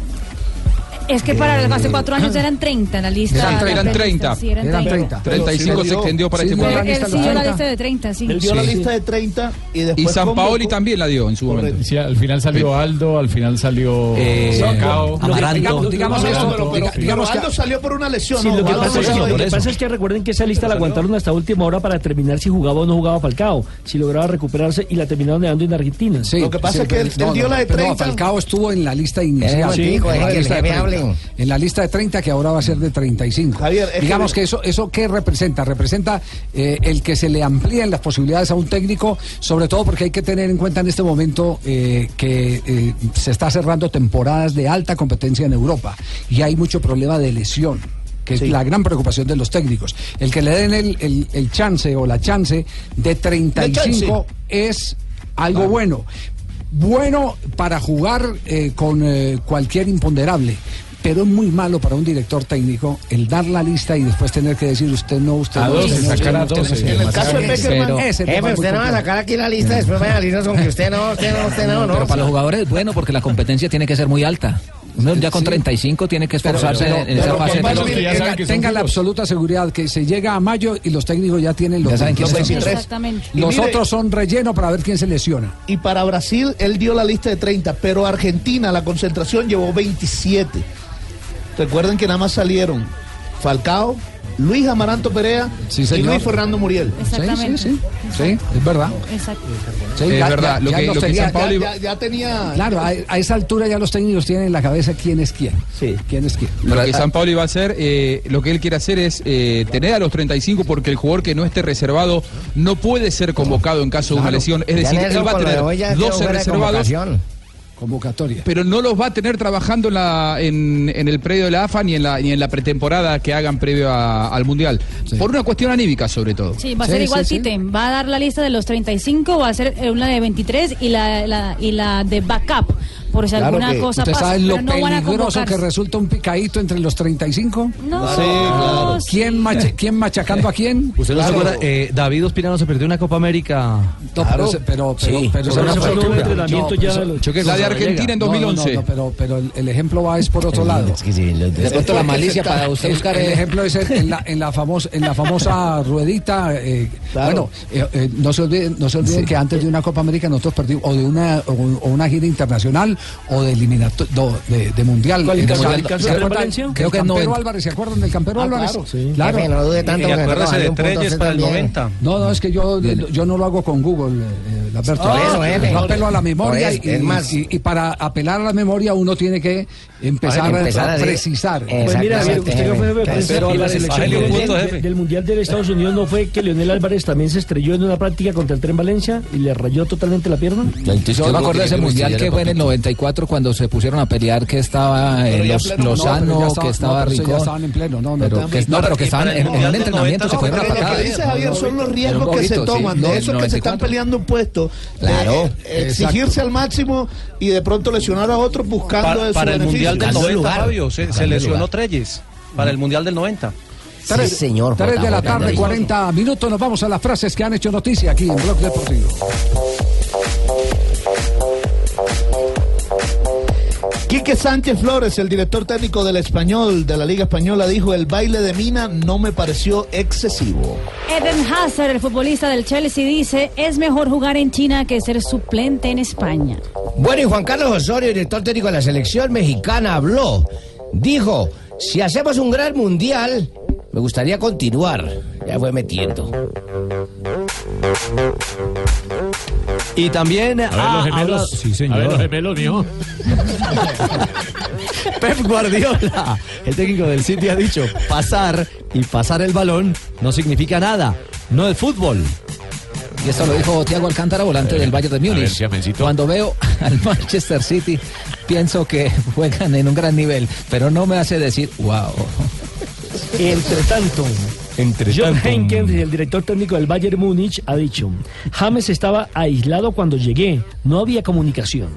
Es que para hace cuatro años eran 30 en la lista. Eran, la eran prelista, 30. sí, eran 30. 35 se extendió para este Él, mundial. él sí dio la lista de 30, sí. Él dio la Sí. lista de 30 y después. Y San convocó- Paoli también la dio en su momento. Sí, al final salió Aldo, al final salió Eh, Sacao. Lo que- digamos, pero digamos que- Aldo salió por una lesión. Sí, ¿no? lo que pasa, es que, de- lo que pasa es que recuerden que esa lista la aguantaron hasta última hora para determinar si jugaba o no jugaba Falcao, si lograba recuperarse y la terminaron dejando en Argentina. Sí, sí, pero- no, no, pero no, Falcao estuvo en la lista inicial. Sí, en, la deja que lista de jefe 30, hable. en la lista de 30 que ahora va a ser de 35. Javier, es Digamos que- que eso, eso ¿qué representa? Representa eh, el que se le amplíen las posibilidades a un técnico, sobre todo porque hay que tener en cuenta en este momento eh, que eh, se está cerrando temporadas de alta competencia en Europa y hay mucho problema de lesión que es la gran preocupación de los técnicos. El que le den el, el- el chance o la chance de 35 es algo bueno. Bueno para jugar eh, con eh, cualquier imponderable. Pero es muy malo para un director técnico el dar la lista y después tener que decir usted no, usted A no, usted sacar a usted en el caso de Peckerman- ese usted no va a sacar aquí la lista después va a salirnos con que usted no, usted no, usted no, no. Pero para los jugadores es bueno porque la competencia tiene que ser muy alta. Uno ya con 35 tiene que esforzarse Pero- en, en esa fase. Tenga, tenga la absoluta seguridad que se llega a mayo y los técnicos ya tienen los, Ya saben quiénes los son. 23. Exactamente. Los mire- otros son relleno para ver quién se lesiona. Y para Brasil, él dio la lista de 30, pero Argentina, la concentración llevó 27. Recuerden que nada más salieron Falcao, Luis Amaranto Perea y. Luis Fernando Muriel. Exactamente. Sí, sí, sí. Sí, es verdad. Exacto. Sí, Es ya- verdad, ya- lo ya que- lo que tenía- San Paolo ya- iba- Ya, ya tenía. Claro, a, a esa altura ya los técnicos tienen en la cabeza quién es quién. Sí. ¿Quién es quién? Lo que San Paolo iba a hacer, eh, lo que él quiere hacer es eh, tener a los 35 porque el jugador que no esté reservado no puede ser convocado en caso de una lesión. Es decir, él va a tener hoy ya quedó 12 fuera de reservados. Convocatoria. Pero no los va a tener trabajando en, la, en, en el predio de la AFA ni en la, ni en la pretemporada que hagan previo a- al Mundial. Por una cuestión anímica, sobre todo. Sí, va a ser igual Tite. Va a dar la lista de los 35, va a ser una de 23 y la, la- y la de backup, por si alguna cosa ¿Usted pasa. sabe lo pero no peligroso que resulta un picadito entre los 35? No, Sí, claro. ¿Quién, macha- quién machacando a quién? [laughs] ¿Usted no se Claro. acuerda? Eh, David Ospina no se perdió una Copa América. No, pero, pero, pero, Sí. pero, Pero eso fue un entrenamiento ya eso- de los- ¿Yo qué La de? Argentina en No, no, no, 2011. no, pero, pero el, el ejemplo va es por otro lado. De pronto la malicia para usted buscar, El, ejemplo es en, en la, en, la famosa, en la famosa [laughs] ruedita. eh, Bueno, eh, eh, no se olviden, no se olviden que antes de una Copa América nosotros perdimos o de una, o, o una gira internacional o de eliminato, do- de, de mundial. ¿Cuál En caso? mundial. ¿El caso ¿Se de acuerdan? Valencia? Creo que que el Campero no. Álvarez, ¿se acuerdan del Campero Ah, Álvarez? claro, sí. Claro. Jefe, no dude tanto Y que me acuérdese de Treyes para el también. 90. No, no, es que yo, yo no lo hago con Google, eh, Lamberto. Por eso, jefe. Yo apelo a la memoria y, es más. y- y para apelar a la memoria uno tiene que empezar, a- Empezar a, a precisar. Pues mira, Javier, usted que fue Pero la Álvarez, selección del Mundial de Estados Unidos no fue que Leonel Álvarez también se estrelló en una práctica contra el Tren Valencia y le rayó totalmente la pierna. Yo me acuerdo de ese mundial que fue en el 94 cuando se pusieron a pelear que estaba eh, los, pleno, no, Lozano, estaba- que estaba no, Rincón. estaban en pleno, no, no, pero que, no, pero que estaban en, en un entrenamiento, se fueron a Pero lo patada. que dice Javier son los riesgos que se toman, poquito, de sí, esos no, que se están 94. peleando un puesto, de, Claro, eh, exigirse al máximo y de pronto lesionar a otros buscando Pa- su para el beneficio. Mundial del 90, Fabio, se, se lesionó lugar. Treyes. Para el Mundial del 90. Tres, señor, Tres de la tarde, Jota. 40 minutos. Nos vamos a las frases que han hecho noticia aquí en Blog Deportivo. Quique Sánchez Flores, el director técnico del Español, de la Liga Española, dijo, el baile de Mina no me pareció excesivo. Eden Hazard, el futbolista del Chelsea, dice, es mejor jugar en China que ser suplente en España. Bueno, y Juan Carlos Osorio, director técnico de la selección mexicana, habló. Dijo, si hacemos un gran mundial, me gustaría continuar. Ya fue metiendo. Y también Ah, ha los gemelos. Sí, señor. A ver, los gemelos, mijo. [laughs] Pep Guardiola, el técnico del City, ha dicho, pasar y pasar el balón no significa nada, no es fútbol. Y esto lo dijo Thiago Alcántara, volante del Bayern de Múnich. Cuando veo [laughs] al Manchester City, pienso que [laughs] juegan en un gran nivel, pero no me hace decir, wow. Entre tanto, Entre John tanto. Henkens, el director técnico del Bayern Múnich, ha dicho, James estaba aislado cuando llegué, no había comunicación.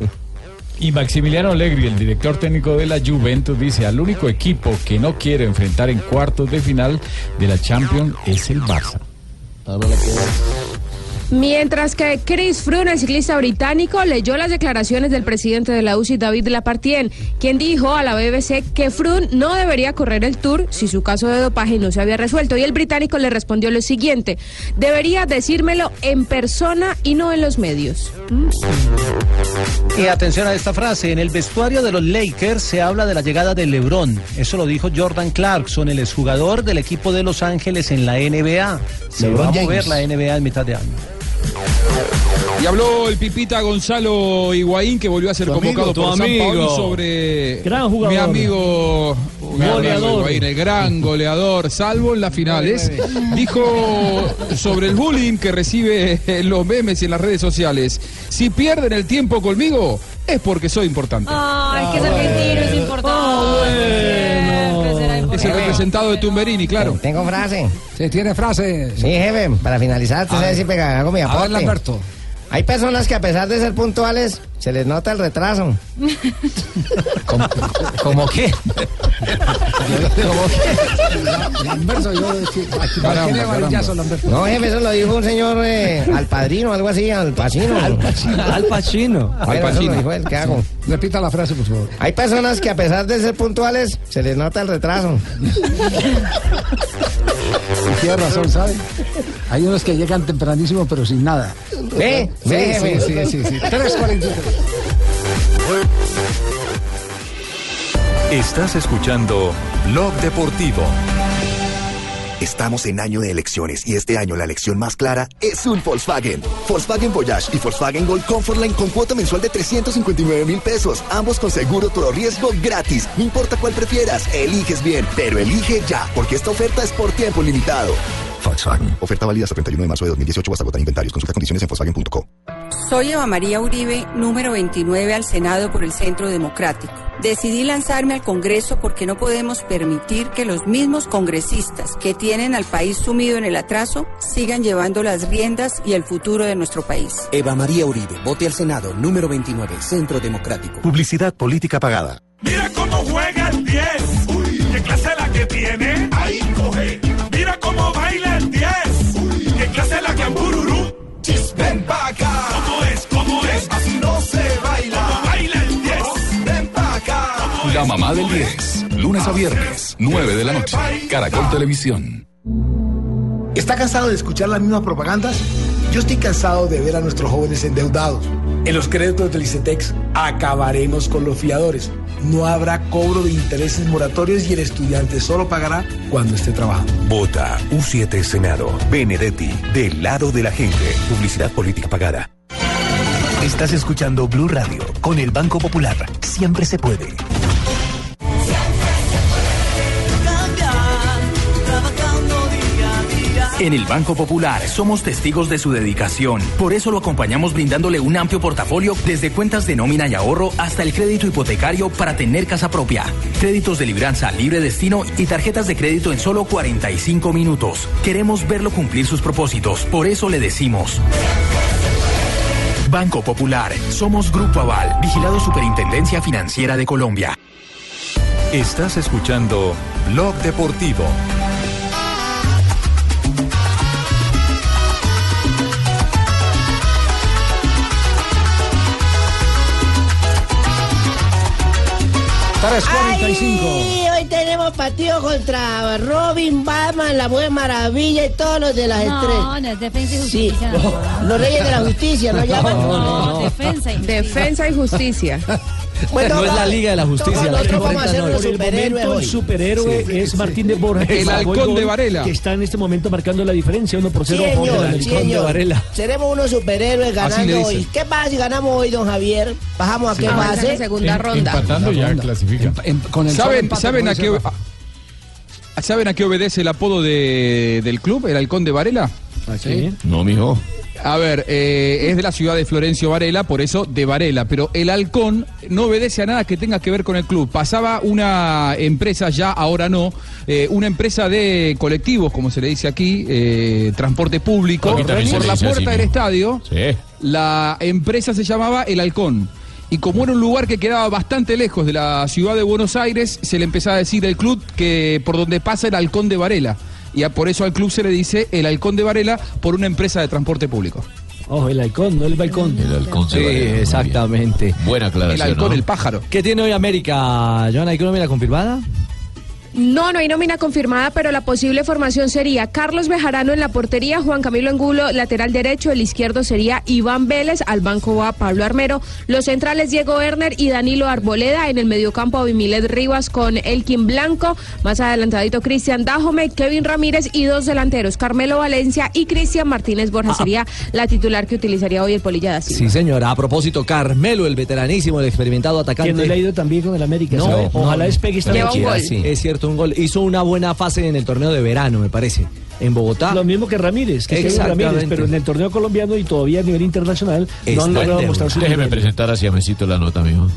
Y Maximiliano Allegri, el director técnico de la Juventus, dice, al único equipo que no quiere enfrentar en cuartos de final de la Champions es el Barça. Mientras que Chris Froome, el ciclista británico, leyó las declaraciones del presidente de la UCI, David Lapartien, quien dijo a la BBC que Froome no debería correr el Tour si su caso de dopaje no se había resuelto. Y el británico le respondió lo siguiente, debería decírmelo en persona y no en los medios. Y atención a esta frase, en el vestuario de los Lakers se habla de la llegada de LeBron. Eso lo dijo Jordan Clarkson, el exjugador del equipo de Los Ángeles en la NBA. Se LeBron va a mover James. la NBA en mitad de año. Y habló el pipita Gonzalo Higuaín, que volvió a ser Tu convocado amigo, por San amigo. Sobre Gran jugador. mi amigo, mi amigo Goleador. Higuaín, el gran goleador, salvo en las finales. Dijo sobre el bullying que recibe en los memes y en las redes sociales. Si pierden el tiempo conmigo, es porque soy importante. Ay, que es argentino, es el representado de Tumberini, claro. Tengo frase. Sí, tiene frase. Sí, jefe, para finalizar, usted A sabe si pega, hago mi A ver, aporte. Hay personas que a pesar de ser puntuales, se les nota el retraso. [laughs] ¿Cómo, cómo qué? No, jefe, eso lo dijo un señor eh, al padrino, algo así, al pacino. Al Pacino. Al Pacino. Eso lo dijo él, ¿qué hago? Repita la frase, por favor. Hay personas que a pesar de ser puntuales, se les nota el retraso. Tiene razón, ¿sabe? Hay unos que llegan tempranísimo, pero sin nada. ¿Ve? Sí, ¿Ve, sí, sí, sí, sí. 3.43. Estás escuchando Blog Deportivo. Estamos en año de elecciones y este año la elección más clara es un Volkswagen. Volkswagen Voyage y Volkswagen Gol Comfortline con cuota mensual de 359 mil pesos. Ambos con seguro todo riesgo gratis. No importa cuál prefieras, eliges bien, pero elige ya, porque esta oferta es por tiempo limitado. Volkswagen. Oferta válida hasta 31 de marzo de 2018 o hasta agotar inventarios. Consulta condiciones en Volkswagen.co. Soy Eva María Uribe, número 29 al Senado por el Centro Democrático. Decidí lanzarme al Congreso porque no podemos permitir que los mismos congresistas que tienen al país sumido en el atraso sigan llevando las riendas y el futuro de nuestro país. Eva María Uribe, vote al Senado, número 29, Centro Democrático. Publicidad política pagada. Mira cómo juega el 10. Uy, qué clase la que tiene. La mamá del 10. Lunes a viernes, 9 de la noche. Caracol Televisión. ¿Está cansado de escuchar las mismas propagandas? Yo estoy cansado de ver a nuestros jóvenes endeudados. En los créditos del ICETEX acabaremos con los fiadores. No habrá cobro de intereses moratorios y el estudiante solo pagará cuando esté trabajando. Vota U7 Senado. Benedetti. Del lado de la gente. Publicidad política pagada. Estás escuchando Blue Radio con el Banco Popular. Siempre se puede. En el Banco Popular somos testigos de su dedicación. Por eso lo acompañamos brindándole un amplio portafolio desde cuentas de nómina y ahorro hasta el crédito hipotecario para tener casa propia. Créditos de libranza, libre destino y tarjetas de crédito en solo 45 minutos. Queremos verlo cumplir sus propósitos. Por eso le decimos. Banco Popular. Somos Grupo Aval, vigilado Superintendencia Financiera de Colombia. Estás escuchando Blog Deportivo. Ay, hoy tenemos partido contra Robin, Batman, la Mujer Maravilla y todos los de las No, estrellas. no es defensa y Sí, justicia. los reyes de la justicia, ¿no llaman? No, defensa y Defensa y justicia. [laughs] Bueno, no es la Liga de la Justicia. la que nosotros vamos a enfrentan hacer hoy. Por el momento, el superhéroe Sí. es Martín de Borja. que El halcón de Varela. Que está en este momento marcando la diferencia, uno por Sí, cero a favor señor, del sí, halcón de. Varela. Seremos unos superhéroes ganando hoy. ¿Qué pasa si ganamos hoy, don Javier? Bajamos a qué base. en segunda Em- ronda. Empatando ya clasifica. con el solo ¿Saben, ¿saben, a qué, ¿Saben a qué obedece el apodo de- del club, el halcón de Varela? Sí. No, mijo. A ver, eh, es de la ciudad de Florencio Varela, por eso de Varela, pero el halcón no obedece a nada que tenga que ver con el club. Pasaba una empresa, ya ahora no, eh, una empresa de colectivos, como se le dice aquí, eh, transporte público, por la puerta así, del ¿no? estadio. Sí. La empresa se llamaba El Halcón. Y como era un lugar que quedaba bastante lejos de la ciudad de Buenos Aires, se le empezaba a decir el club que por donde pasa el Halcón de Varela. Y a- por eso al club se le dice el Halcón de Varela por una empresa de transporte público. Ojo, el halcón, no el balcón. El halcón Sí, exactamente. Buena El aclaración. halcón, ¿no? el pájaro. ¿Qué tiene hoy América, Joana? ¿Hay que nómina confirmada? No, no hay nómina confirmada, pero la posible formación sería Carlos Bejarano en la portería, Juan Camilo Angulo, lateral derecho, el izquierdo sería Iván Vélez, al banco va Pablo Armero, los centrales Diego Werner y Danilo Arboleda, en el mediocampo Abimilet Rivas con Elkin Blanco, más adelantadito Cristian Dajome, Kevin Ramírez y dos delanteros, Carmelo Valencia y Cristian Martínez Borja sería la titular que utilizaría hoy el Polilla da Silva. Sí, señora. A propósito, Carmelo, el veteranísimo, el experimentado atacante. Que no le ha ido tan bien con el América. No, Ojalá no. despegue esta noche. Sí, es cierto, un gol. Hizo una buena fase en el torneo de verano, me parece, en Bogotá. Lo mismo que Ramírez, que. Ramírez, pero en el torneo colombiano y todavía a nivel internacional no han logrado mostrar su Déjeme nivel. presentar a Siamesito la nota, mijo.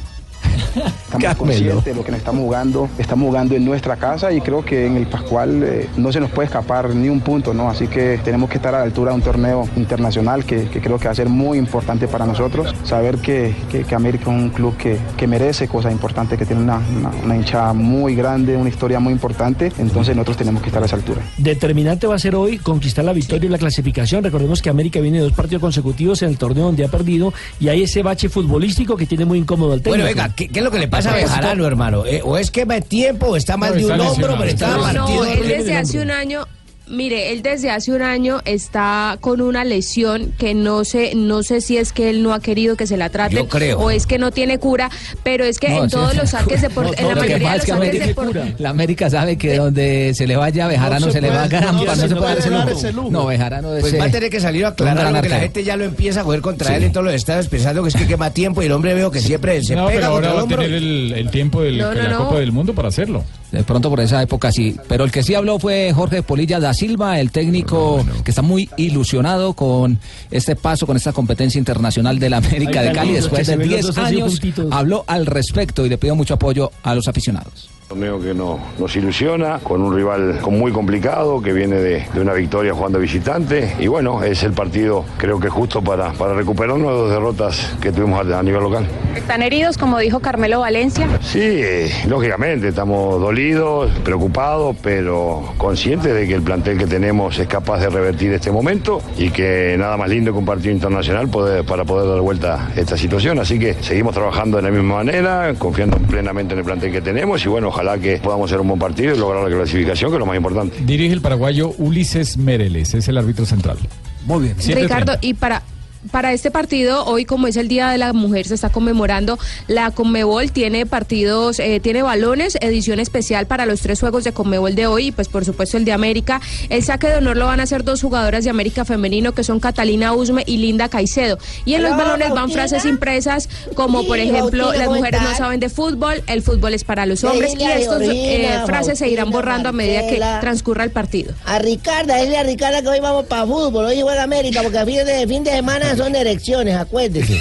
Estamos conscientes de lo que nos estamos jugando, estamos jugando en nuestra casa y creo que en el Pascual eh, no se nos puede escapar ni un punto, ¿no? Así que tenemos que estar a la altura de un torneo internacional que, que creo que va a ser muy importante para nosotros. Saber que, que- que América es un club que, que merece cosas importantes, que tiene una, una, una hinchada muy grande, una historia muy importante, entonces nosotros tenemos que estar a esa altura. Determinante va a ser hoy conquistar la victoria y la clasificación. Recordemos que América viene de dos partidos consecutivos en el torneo donde ha perdido y hay ese bache futbolístico que tiene muy incómodo al técnico. Bueno, venga, ¿qué, qué es lo que le pasa a Bejarano, hermano? Eh, o es que va tiempo, o está mal No, de un hombro, pero está No, partido. no, él desde hace un año Mire, él desde hace un año está con una lesión que no sé, no sé si es que él no ha querido que se la trate o es que no tiene cura, pero es que No, en todos sí. los saques de por- No, en la mayoría de los que saques de América- por- La América sabe que donde se le vaya Bejarano No se, se le va a ganar, no no, se se puede dar ese lujo. ese lujo. No, Bejarano es Pues va a tener que salir a aclarar porque la gente ya lo empieza a coger contra Sí. él en todos los estados pensando que es que quema tiempo y el hombre veo que siempre se No, pega pero ahora va a hombro. tener el, el tiempo del- No, de no, la no. Copa del Mundo para hacerlo. De pronto por esa época sí. Pero el que sí habló fue Jorge Polilla da Silva, el técnico que está muy ilusionado con este paso, con esta competencia internacional de la América de Cali después de ven los 10 dos así años. Habló al respecto y le pidió mucho apoyo a los aficionados. Torneo que no, nos ilusiona, con un rival muy complicado, que viene de, de una victoria jugando visitante. Y bueno, es el partido creo que justo para, para recuperarnos de dos derrotas que tuvimos a, a nivel local. ¿Están heridos, como dijo Carmelo Valencia? Sí, eh, lógicamente, estamos dolidos, preocupados, pero conscientes de que el plantel que tenemos es capaz de revertir este momento y que nada más lindo que un partido internacional poder- para poder dar vuelta a esta situación. Así que seguimos trabajando de la misma manera, confiando plenamente en el plantel que tenemos y bueno, ojalá que podamos hacer un buen partido y lograr la clasificación, que es lo más importante. Dirige el paraguayo Ulises Mereles, es el árbitro central. Muy bien. Ricardo, y para para este partido, hoy como es el Día de la Mujer, se está conmemorando, la Conmebol tiene partidos, eh, tiene balones, edición especial para los tres juegos de Conmebol de hoy y pues por supuesto el de América. El saque de honor lo van a hacer dos jugadoras de América femenino que son Catalina Usme y Linda Caicedo. Y en los balones van frases impresas como por ejemplo, las ¿cómo mujeres no saben de fútbol, el fútbol es para los hombres y estas Georgina, frases se irán borrando a medida que transcurra el partido. A Ricarda, dile a Ricarda que hoy vamos para fútbol, hoy juega América, porque a fin de, fin de semana son elecciones, acuérdese.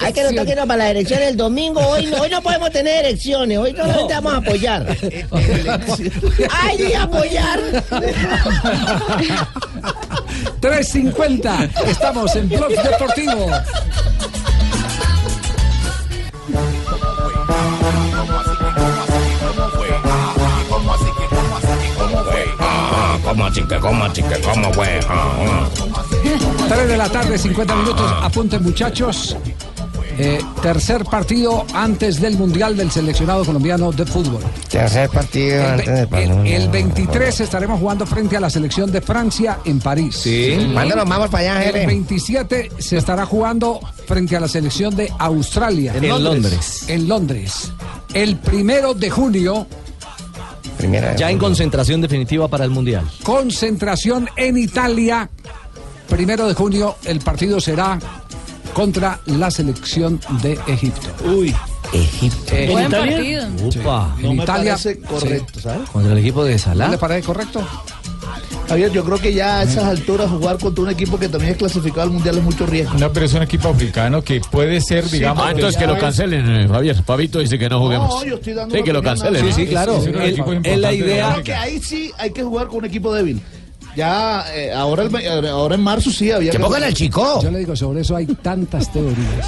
Hay que notar que no, para las elecciones el domingo, hoy no, hoy no podemos tener elecciones, hoy solamente vamos a apoyar. ¡Ay, apoyar! 3.50. Estamos en Blog Deportivo. ¿Cómo así que, cómo así que, cómo fue? Ah, 3 de la tarde, 50 minutos. Apunten, muchachos. Eh, tercer partido antes del Mundial del seleccionado colombiano de fútbol. Tercer partido El, antes del ve- el- balón. el 23 estaremos jugando frente a la selección de Francia en París. Sí. ¿Cuándo nos vamos para allá, El jefe? 27 se estará jugando frente a la selección de Australia. En En Londres. Londres. En Londres. El primero de junio, Ya en concentración definitiva para el Mundial. concentración en Italia. Primero de junio, el partido será contra la selección de Egipto. Uy. Egipto. Buen partido. Upa. En me Italia. parece correcto, ¿sabes? Contra el equipo de ¿No Salah. le parece correcto? Javier, yo creo que ya a esas alturas jugar contra un equipo que también es clasificado al mundial es mucho riesgo. No, pero es un equipo africano que puede ser, digamos. Ah, entonces que lo cancelen, eh, Javier. Pabito dice que no juguemos. No, yo estoy dando Sí, que lo cancelen. Sí, sí, claro. Es la de idea- Creo que ahí sí hay que jugar con un equipo débil. Ya, eh, ahora, el ahora en marzo sí había Que pongan al chico. Yo le digo, sobre eso hay tantas teorías.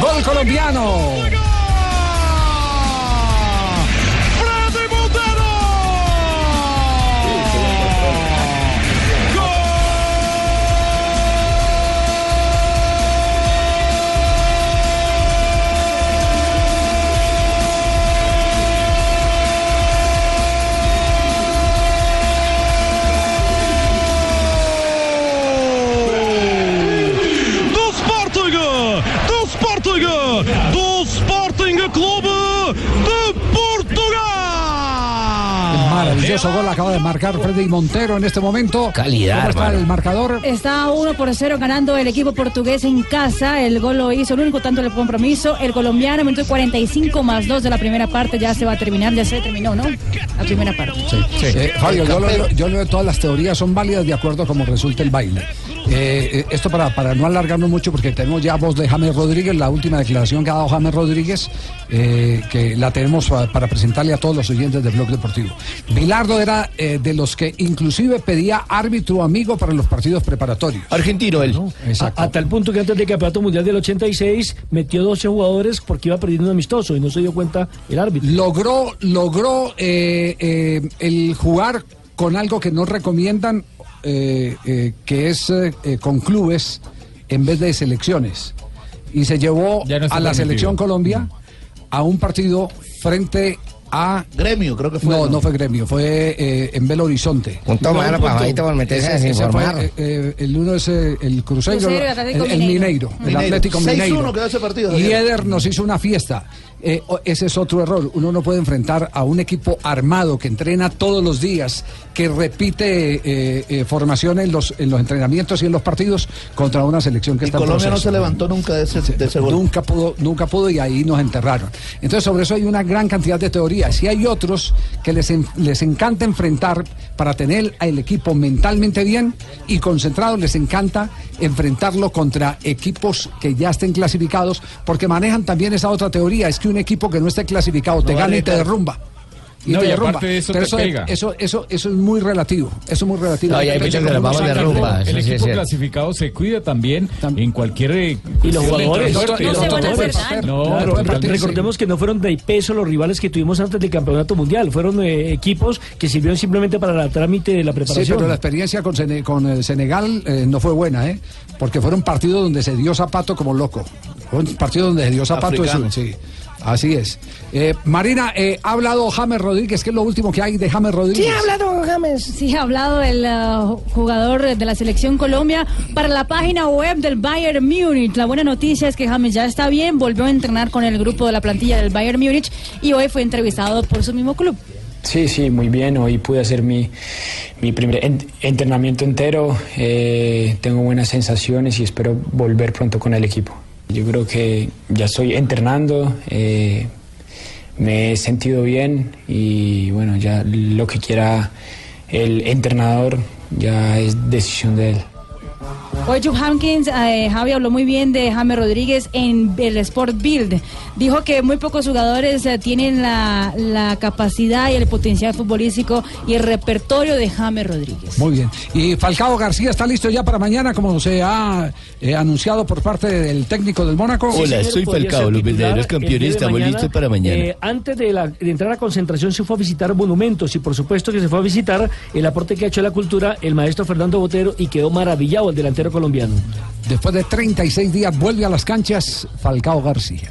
Gol colombiano. Maravilloso gol acaba de marcar Freddy Montero en este momento. Calidad, ¿Cómo está hermano. el marcador? Está 1 por 0 ganando el equipo portugués en casa. El gol lo hizo el único tanto del compromiso. El colombiano, minuto 45 más 2 de la primera parte. Ya se va a terminar, ya se terminó, ¿no? La primera parte. Eh, Fabio, yo lo, yo leo todas las teorías, son válidas de acuerdo a cómo resulta el baile. Eh, eh, esto para, para no alargarnos mucho, porque tenemos ya voz de James Rodríguez, la última declaración que ha dado James Rodríguez, eh, que la tenemos pa- para presentarle a todos los oyentes del Blog Deportivo. Bilardo era eh, de los que inclusive pedía árbitro amigo para los partidos preparatorios. Argentino él. Exacto. A, a tal punto que antes del campeonato mundial del 86 metió 12 jugadores porque iba perdiendo un amistoso y no se dio cuenta el árbitro. Logró, logró eh, eh, el jugar con algo que no recomiendan, eh, eh, que es eh, eh, con clubes en vez de selecciones. Y se llevó no a la permitido. selección Colombia a un partido frente a... Gremio, creo que fue. No, no fue gremio, fue eh, en Belo Horizonte. Un tomar punto. pajadito por meterse a Ese- ese fue, desinformar. eh, eh, el uno es eh, el Cruzeiro, Cruzeiro el, Atlético el Mineiro. Mineiro, el Mineiro. Atlético 6-1 Mineiro. quedó ese partido, Y. Eder nos hizo una fiesta. Eh, ese es otro error. Uno no puede enfrentar a un equipo armado que entrena todos los días, que repite eh, eh, formación en los, en los entrenamientos y en los partidos contra una selección que Y está en Colombia no se levantó nunca de ese, de ese gol. Nunca pudo, nunca pudo y ahí nos enterraron. Entonces sobre eso hay una gran cantidad de teorías. Y hay otros que les, en- les encanta enfrentar para tener al equipo mentalmente bien y concentrado, les encanta enfrentarlo contra equipos que ya estén clasificados, porque manejan también esa otra teoría, es que un equipo que no esté clasificado te No gana y te arriesga. Derrumba. No, te y derrumba. aparte de eso Pero te pega. Eso, eso, eso es muy relativo. Eso es muy relativo. No, y hay Depende muchos que cómo nos vamos uno de saca rumba, el- eso El sí equipo clasificado se cuida también en cualquier. eh, Y los jugadores, y recordemos que no fueron de peso los rivales que tuvimos antes del campeonato mundial, fueron eh, equipos que sirvieron simplemente para el trámite de la Sí, preparación. pero la experiencia con, Sene- con eh, Senegal eh, no fue buena, ¿eh? Porque fueron partidos donde se dio zapato como loco. Fue un partido donde se dio zapato. Africano. eso, sí, así es. Eh, Marina, eh, ha hablado James Rodríguez, ¿qué es lo último que hay de James Rodríguez? Sí, ha hablado James. Sí, ha hablado el uh, jugador de la selección Colombia para la página web del Bayern Múnich. La buena noticia es que James ya está bien, volvió a entrenar con el grupo de la plantilla del Bayern Múnich y hoy fue entrevistado por su mismo club. Sí, sí, muy bien. Hoy pude hacer mi, mi primer en- entrenamiento entero. Eh, tengo buenas sensaciones y espero volver pronto con el equipo. Yo creo que ya estoy entrenando, eh, me he sentido bien y bueno, ya lo que quiera el entrenador ya es decisión de él. Hoy Jupp Hankins, eh, Javi habló muy bien de James Rodríguez en el Sport Build. Dijo que muy pocos jugadores eh, tienen la, la capacidad y el potencial futbolístico y el repertorio de James Rodríguez. Muy bien. Y Falcao García está listo ya para mañana, como se ha eh, anunciado por parte del técnico del Mónaco. Hola, soy Falcao, los verdaderos campeones estamos mañana. listos para mañana. Eh, antes de, la- de entrar a concentración se fue a visitar monumentos y por supuesto que se fue a visitar el aporte que ha hecho a la cultura el maestro Fernando Botero y quedó maravillado el delantero colombiano. Después de 36 días vuelve a las canchas Falcao García.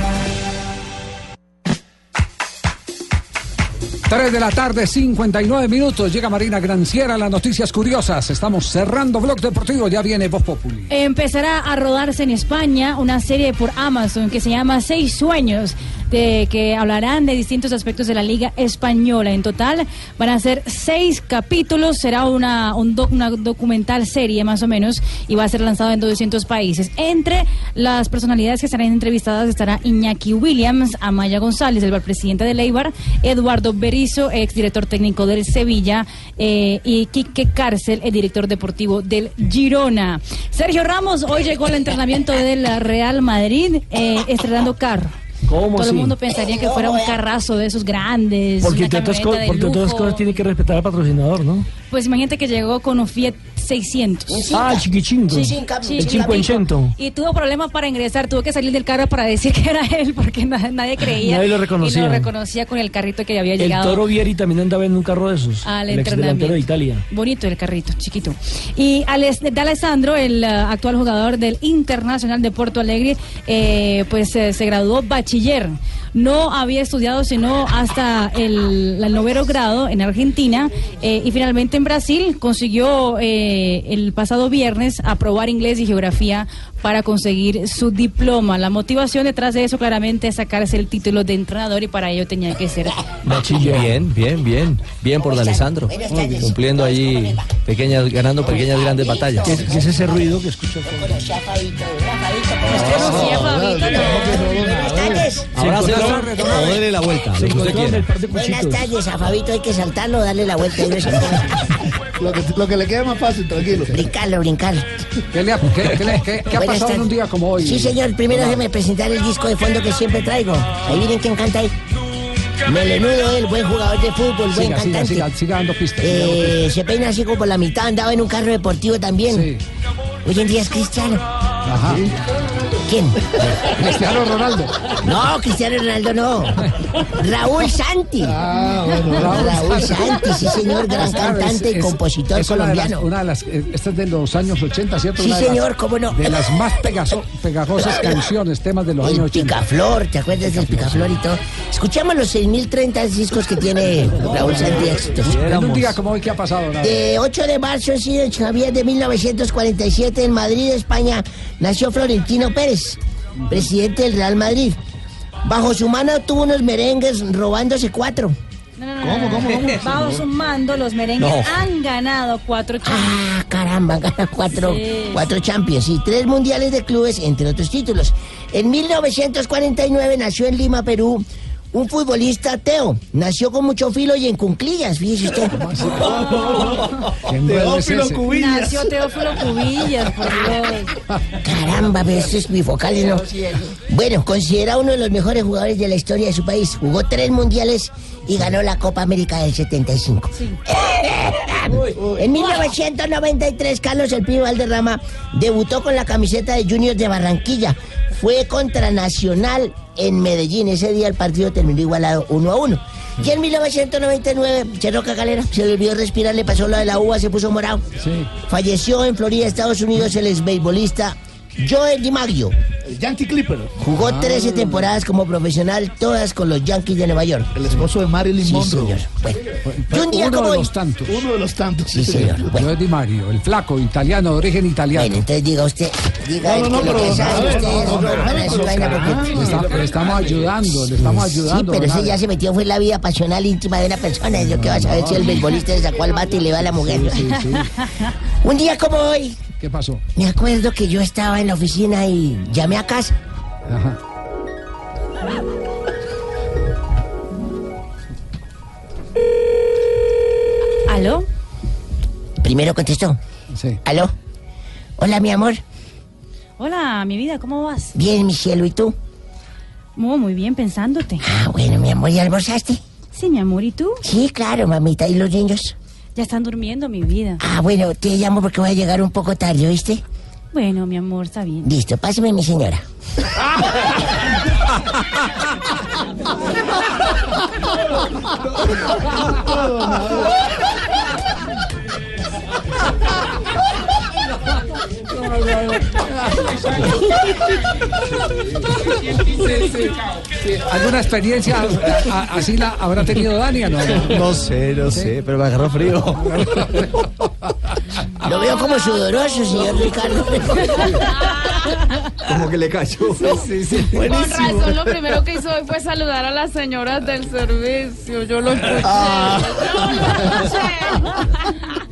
3 de la tarde, 59 minutos. Llega Marina Granciera, las noticias curiosas. Estamos cerrando Blog Deportivo, ya viene Voz Populi. Empezará a rodarse en España una serie por Amazon que se llama Seis Sueños, que hablarán de distintos aspectos de la Liga Española. En total van a ser seis capítulos, será una, una documental serie más o menos y va a ser lanzado en 200 países. Entre las personalidades que estarán entrevistadas estará Iñaki Williams, Amaya González, el presidente de Leibar, Eduardo Berizo, exdirector técnico del Sevilla, eh, y Quique Cárcel, el director deportivo del Girona. Sergio Ramos hoy llegó al entrenamiento del Real Madrid eh, estrenando carro. ¿Cómo Todo el mundo pensaría que fuera un carrazo de esos grandes. Porque entre otras, cosas tiene que respetar al patrocinador, ¿no? Pues imagínate que llegó con un Fiat 600. Ah, chiquichingo. Sí, el 500. Y tuvo problemas para ingresar, tuvo que salir del carro para decir que era él porque na- nadie creía. Nadie lo Y reconocía. lo reconocía con el carrito que había El llegado. Toro Vieri también andaba en un carro de esos. Al el ex delantero entrenamiento. de Italia. Bonito el carrito, chiquito. Y Alex de Alessandro, el eh, actual jugador del Internacional de Porto Alegre, eh, pues eh, se graduó bachiller. No había estudiado sino hasta el, el noveno grado en Argentina eh, y finalmente en Brasil consiguió eh, el pasado viernes aprobar inglés y geografía para conseguir su diploma. La motivación detrás de eso claramente es sacarse el título de entrenador y para ello tenía que ser Bien, bien, bien. Bien por D'Alessandro. Cumpliendo allí pequeñas, ganando pequeñas grandes batallas. ¿Qué, qué es ese ruido que escucho? Fabito, no. Buenas tardes. Abrazo o dele la vuelta, lo. Buenas tardes, a Fabito hay que saltarlo, darle la vuelta y no se Lo que, lo que le quede más fácil, tranquilo. Brincarlo, brincar. ¿Qué, le ha, qué- qué le- qué- qué ha pasado en un día como hoy? Sí, señor. Primero déjeme presentar el disco de fondo que siempre traigo. Ahí miren quién canta ahí. Melenudo, el buen jugador de fútbol, buen Siga, cantante. siga, siga dando pistas. Eh, pistas. se peina así como por la mitad, andaba en un carro deportivo también. Hoy en día es cristiano. Ajá. ¿Quién? Cristiano Ronaldo. No, Cristiano Ronaldo no. Raúl Santi. Ah, bueno, Raúl, Raúl Santi, sí señor, gran Esta cantante es- y compositor es una de las- colombiano. Una de las, eh, esta es de los años 80, ¿cierto? Sí, Una de las- señor, cómo no. De las más pegaso- pegajosas [laughs] canciones, temas de los El años 80. Picaflor, ¿te acuerdas del Picaflor y todo? Escuchamos los 6.030 discos que tiene Raúl Santi éxitos. En un día como hoy, ¿qué ha pasado? Nada. De 8 de marzo, sí, de Javier de 1947, en Madrid, España, nació Florentino Pérez, presidente del Real Madrid. Bajo su mano tuvo unos merengues robándose cuatro. No, no, no, no, no. Bajo su mando, los merengues han ganado cuatro Ah, caramba, gana cuatro, cuatro Champions y tres mundiales de clubes, entre otros títulos. En 1949 nació en Lima, Perú, un futbolista ateo. Nació con mucho filo y en cunclillas, fíjese usted. [laughs] Teófilo Cubillas. Nació Teófilo [laughs] Cubillas, por Dios. Caramba, pero estos bifocales no. Bueno, considerado uno de los mejores jugadores de la historia de su país. Jugó tres mundiales y ganó la Copa América del 75. [laughs] En 1993, Carlos El Pío Valderrama debutó con la camiseta de Juniors de Barranquilla. Fue contra Nacional en Medellín. Ese día el partido terminó igualado 1 a 1. Y en 1999, Cherroca Calera se le olvidó respirar, le pasó lo de la uva, se puso morado. Falleció en Florida, Estados Unidos, el exbeibolista Joel DiMaggio. Yankee Clipper. Jugó Ah. 13 temporadas como profesional, todas con los Yankees de Nueva York. El esposo de Marilyn Sí, Monroe. señor. Bueno, y un día Uno como de hoy- los tantos. Uno de los tantos. Sí, señor. Joe Di Mario, el flaco, italiano, de origen italiano. Bueno, entonces diga usted, diga No, no, que no, lo que pero, le le estamos ayudando, le estamos Sí, ayudando. pero ese ya se metió fue en la vida pasional íntima de una persona. Yo qué vas a ver si el beisbolista le sacó al bate y le va a la mujer. Sí, sí. [laughs] Un día como hoy, ¿Qué pasó? me acuerdo que yo estaba en la oficina y llamé a casa. Ajá. ¿Aló? Primero contestó. Sí. ¿Aló? Hola, mi amor. Hola, mi vida, ¿cómo vas? Bien, mi cielo, ¿y tú? Muy, muy bien, pensándote. Ah, bueno, mi amor, ¿ya almorzaste? Sí, mi amor, ¿y tú? Sí, claro, mamita. ¿Y los niños? Ya están durmiendo, mi vida. Ah, bueno, te llamo porque voy a llegar un poco tarde, ¿oíste? Bueno, mi amor, está bien. Listo, pásame mi señora. [laughs] ¿Alguna experiencia así la habrá tenido Dani o no? No sé, no sé, pero me agarró frío. Lo veo como sudoroso, señor Ricardo. Como que le cayó. Sí, sí, Con razón, lo primero que hizo hoy fue saludar a las señoras del servicio. Yo lo escuché. Ah. Yo lo escuché.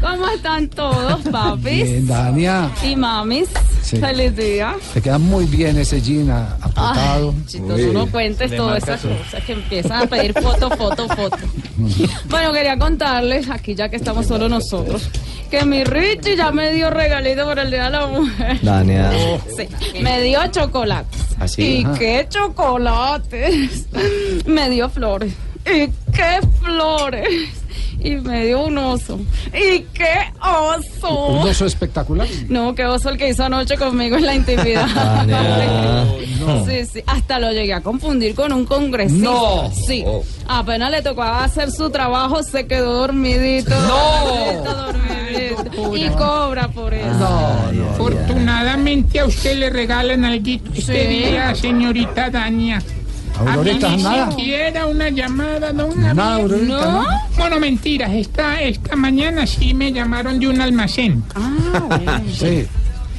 ¿Cómo están todos, papis? Bien, Dania. Y mamis. Sí. Feliz día. Te queda muy bien ese jean apretado. Ay, chistoso, no cuentes todas esas cosas que empiezan a pedir foto, foto, foto. [laughs] Bueno, quería contarles, aquí ya que estamos solo nosotros, que mi Richie ya me dio regalito por el Día de la Mujer. Dania. [laughs] Sí, me dio chocolates. ¿Así? ¿Y Ajá. qué chocolates? [laughs] Me dio flores. ¿Y qué flores? Y me dio un oso. ¿Y qué oso? Un oso espectacular. No, qué oso el que hizo anoche conmigo en la intimidad. [laughs] [laughs] No. Sí, sí, hasta lo llegué a confundir con un congresista. No. Sí. Apenas le tocaba hacer su trabajo, se quedó dormidito. No. Dormidito, dormidito. Y cobra por eso. Afortunadamente a usted le regalan algo este Sí. día, señorita Dania. Aurorita, a mí ni nada. siquiera una llamada, don Nada, Javier. Aurorita, ¿no? Bueno, mentiras. Esta, esta mañana sí me llamaron de un almacén. Sí.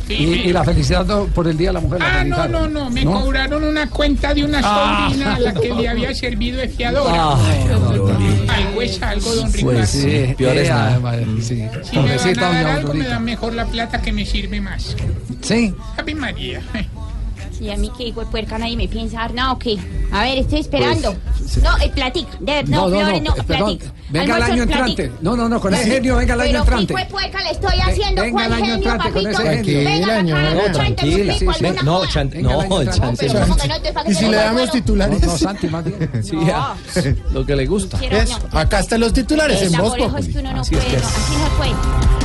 Y, y la felicidad no, por el Día de la Mujer. la Ah, no, felicitaron. no, no. Me ¿No? cobraron una cuenta de una Ah. sobrina a la que le había [laughs] servido de fiadora. Ay, algo es algo, don Ricardo. Pues sí, peor es eh, nada. madre, sí. Si me van Pobrecita a dar doña algo, me Aurorita. dan mejor la plata que me sirve más. Sí. Ave María. Y a mí que hijo de puerca nadie me piensa dar nada o qué. A ver, estoy esperando. Pues, sí. No, eh, platica. De verdad, no, Flores, no, eh, perdón. platica. Venga el año entrante. No, no, no, con ese genio, venga el año entrante. puerca le estoy haciendo. venga ¿Cuál el año genio, entrante con ese genio. Venga, un tranquila, No, no, chante. Pero ¿cómo que no? Entonces, ¿para qué ¿Y si le damos titulares? No, no, Santi, más bien. [laughs] Sí, ya. Lo que le gusta. Acá están los titulares en voz Populi. no no, así no puede.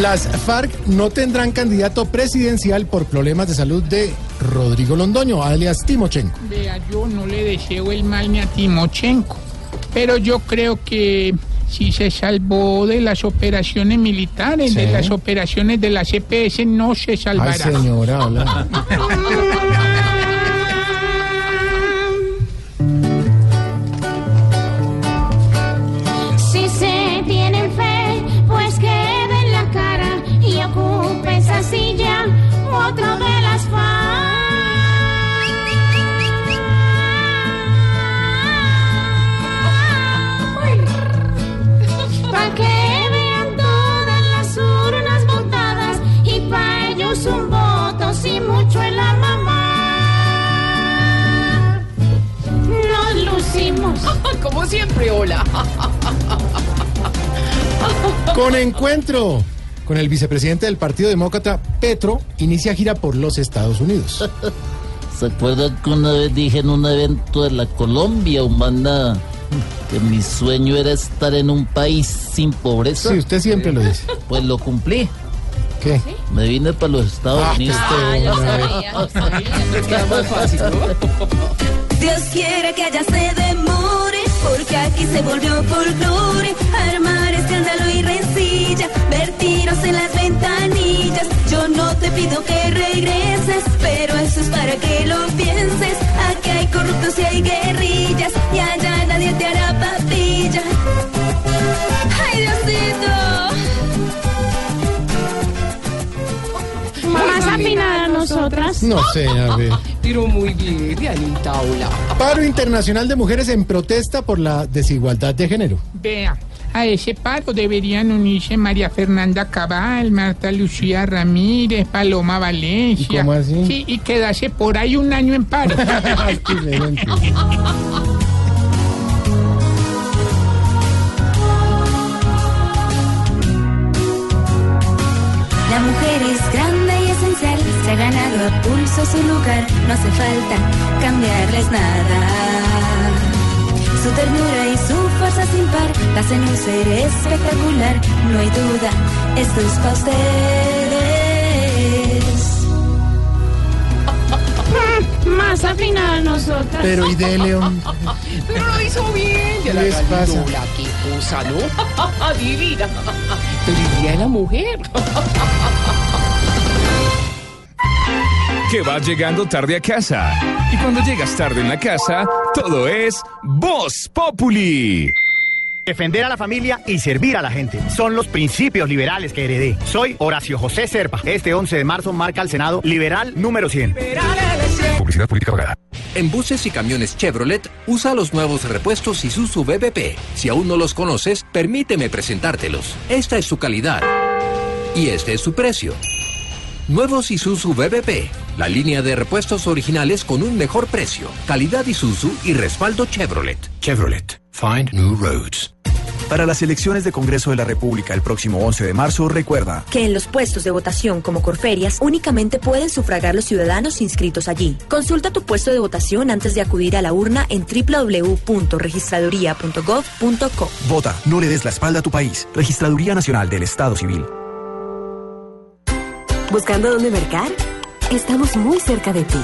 Las FARC no tendrán candidato presidencial por problemas de salud de Rodrigo Londoño, alias Timochenko. Vea, yo no le deseo el mal ni a Timochenko, pero yo creo que si se salvó de las operaciones militares, de las operaciones de la CPS, no se Ay, salvará. señora, hola. [laughs] [laughs] Como siempre, hola. [laughs] Con encuentro con el vicepresidente del Partido Demócrata, Petro, inicia gira por los Estados Unidos. [laughs] ¿Se acuerdan que una vez dije en un evento de la Colombia humana que mi sueño era estar en un país sin pobreza? Sí, usted siempre lo dice. Pues lo cumplí. ¿Qué? Me vine para los Estados Ah, Unidos. Ah, ya sabía, sabía. Dios quiere que ella se demore, porque aquí se volvió folclore. Armar escándalo y rencilla, ver tiros en las ventanillas. Yo no te pido que regreses, pero eso es para que lo pienses. Aquí hay corruptos y hay guerrillas, y allá nadie te hará papilla. ¡Ay, Diosito! Más afinada a nosotras. No sé, a ver. Pero muy bien, Dianita, hola. Paro Internacional de Mujeres en protesta por la desigualdad de género. Vea, a ese paro deberían unirse María Fernanda Cabal, Marta Lucía Ramírez, Paloma Valencia. ¿Y cómo así? Sí, y quedarse por ahí un año en paro. [laughs] [laughs] a pulso su lugar, no hace falta cambiarles nada. Su ternura y su fuerza sin par la hacen un ser espectacular, no hay duda, esto es para ustedes. [laughs] Más afinada a nosotras. Pero ¿y de León? [laughs] Pero lo hizo bien, ¿Qué les pasa? Galinola, qué cosa, ¿no? [laughs] Divina. Feliz día de la mujer. Que vas llegando tarde a casa. Y cuando llegas tarde en la casa, todo es Voz Populi. Defender a la familia y servir a la gente. Son los principios liberales que heredé. Soy Horacio José Serpa. Este 11 de marzo marca el Senado liberal número 100. Publicidad política pagada. En buses y camiones Chevrolet, usa los nuevos repuestos Isuzu BBP. Si aún no los conoces, permíteme presentártelos. Esta es su calidad. Y este es su precio. Nuevos Isuzu BBP, la línea de repuestos originales con un mejor precio, calidad Isuzu y respaldo Chevrolet. Chevrolet. Find new roads. Para las elecciones de Congreso de la República el próximo 11 de marzo, recuerda. que en los puestos de votación como Corferias únicamente pueden sufragar los ciudadanos inscritos allí. Consulta tu puesto de votación antes de acudir a la urna en www.registraduría.gov.co. Vota, no le des la espalda a tu país. Registraduría Nacional del Estado Civil. ¿Buscando dónde mercar? Estamos muy cerca de ti.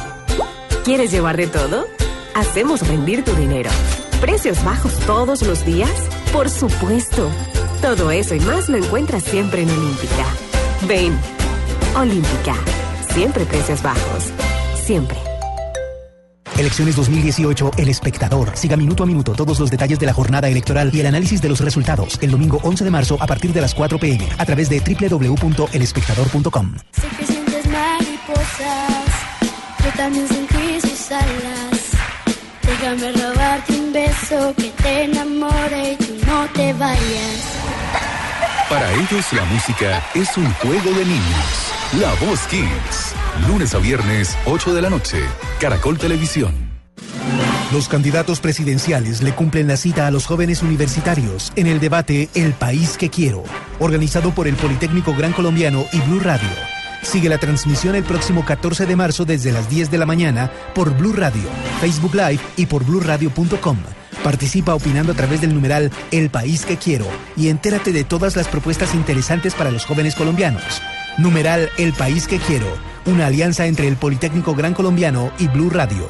¿Quieres llevar de todo? Hacemos rendir tu dinero. ¿Precios bajos todos los días? Por supuesto. Todo eso y más lo encuentras siempre en Olímpica. Ven. Olímpica. Siempre precios bajos. Siempre. Elecciones 2018, El Espectador. Siga minuto a minuto todos los detalles de la jornada electoral y el análisis de los resultados el domingo 11 de marzo a partir de las 4 pm a través de www.elespectador.com. Sé que sientes mariposas, yo también sentí sus alas. Déjame robarte un beso que te enamore y tú no te vayas. Para ellos la música es un juego de niños. La Voz Kids. Lunes a viernes, 8 de la noche. Caracol Televisión. Los candidatos presidenciales le cumplen la cita a los jóvenes universitarios en el debate El País que Quiero, organizado por el Politécnico Gran Colombiano y Blue Radio. Sigue la transmisión el próximo 14 de marzo desde las 10 de la mañana por Blue Radio, Facebook Live y por bluradio.com. Participa opinando a través del numeral El País que Quiero y entérate de todas las propuestas interesantes para los jóvenes colombianos. Numeral El País que Quiero, una alianza entre el Politécnico Gran Colombiano y Blue Radio.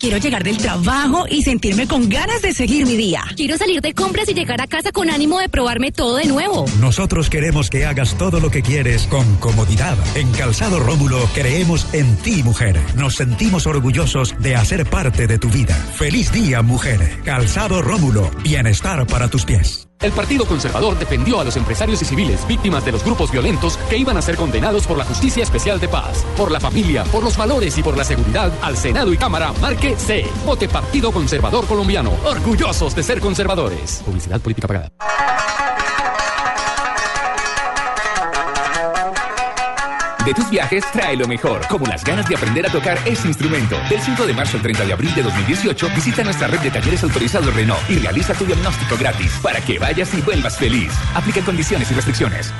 Quiero llegar del trabajo y sentirme con ganas de seguir mi día. Quiero salir de compras y llegar a casa con ánimo de probarme todo de nuevo. Nosotros queremos que hagas todo lo que quieres con comodidad. En Calzado Rómulo creemos en ti, mujer. Nos sentimos orgullosos de hacer parte de tu vida. Feliz día, mujer. Calzado Rómulo. Bienestar para tus pies. El Partido Conservador defendió a los empresarios y civiles víctimas de los grupos violentos que iban a ser condenados por la Justicia Especial de Paz. Por la familia, por los valores y por la seguridad, al Senado y Cámara, marque C. Vote Partido Conservador Colombiano. Orgullosos de ser conservadores. Publicidad política pagada. De tus viajes trae lo mejor, como las ganas de aprender a tocar ese instrumento. Del 5 de marzo al 30 de abril de 2018, visita nuestra red de talleres autorizados Renault y realiza tu diagnóstico gratis para que vayas y vuelvas feliz. Aplica condiciones y restricciones.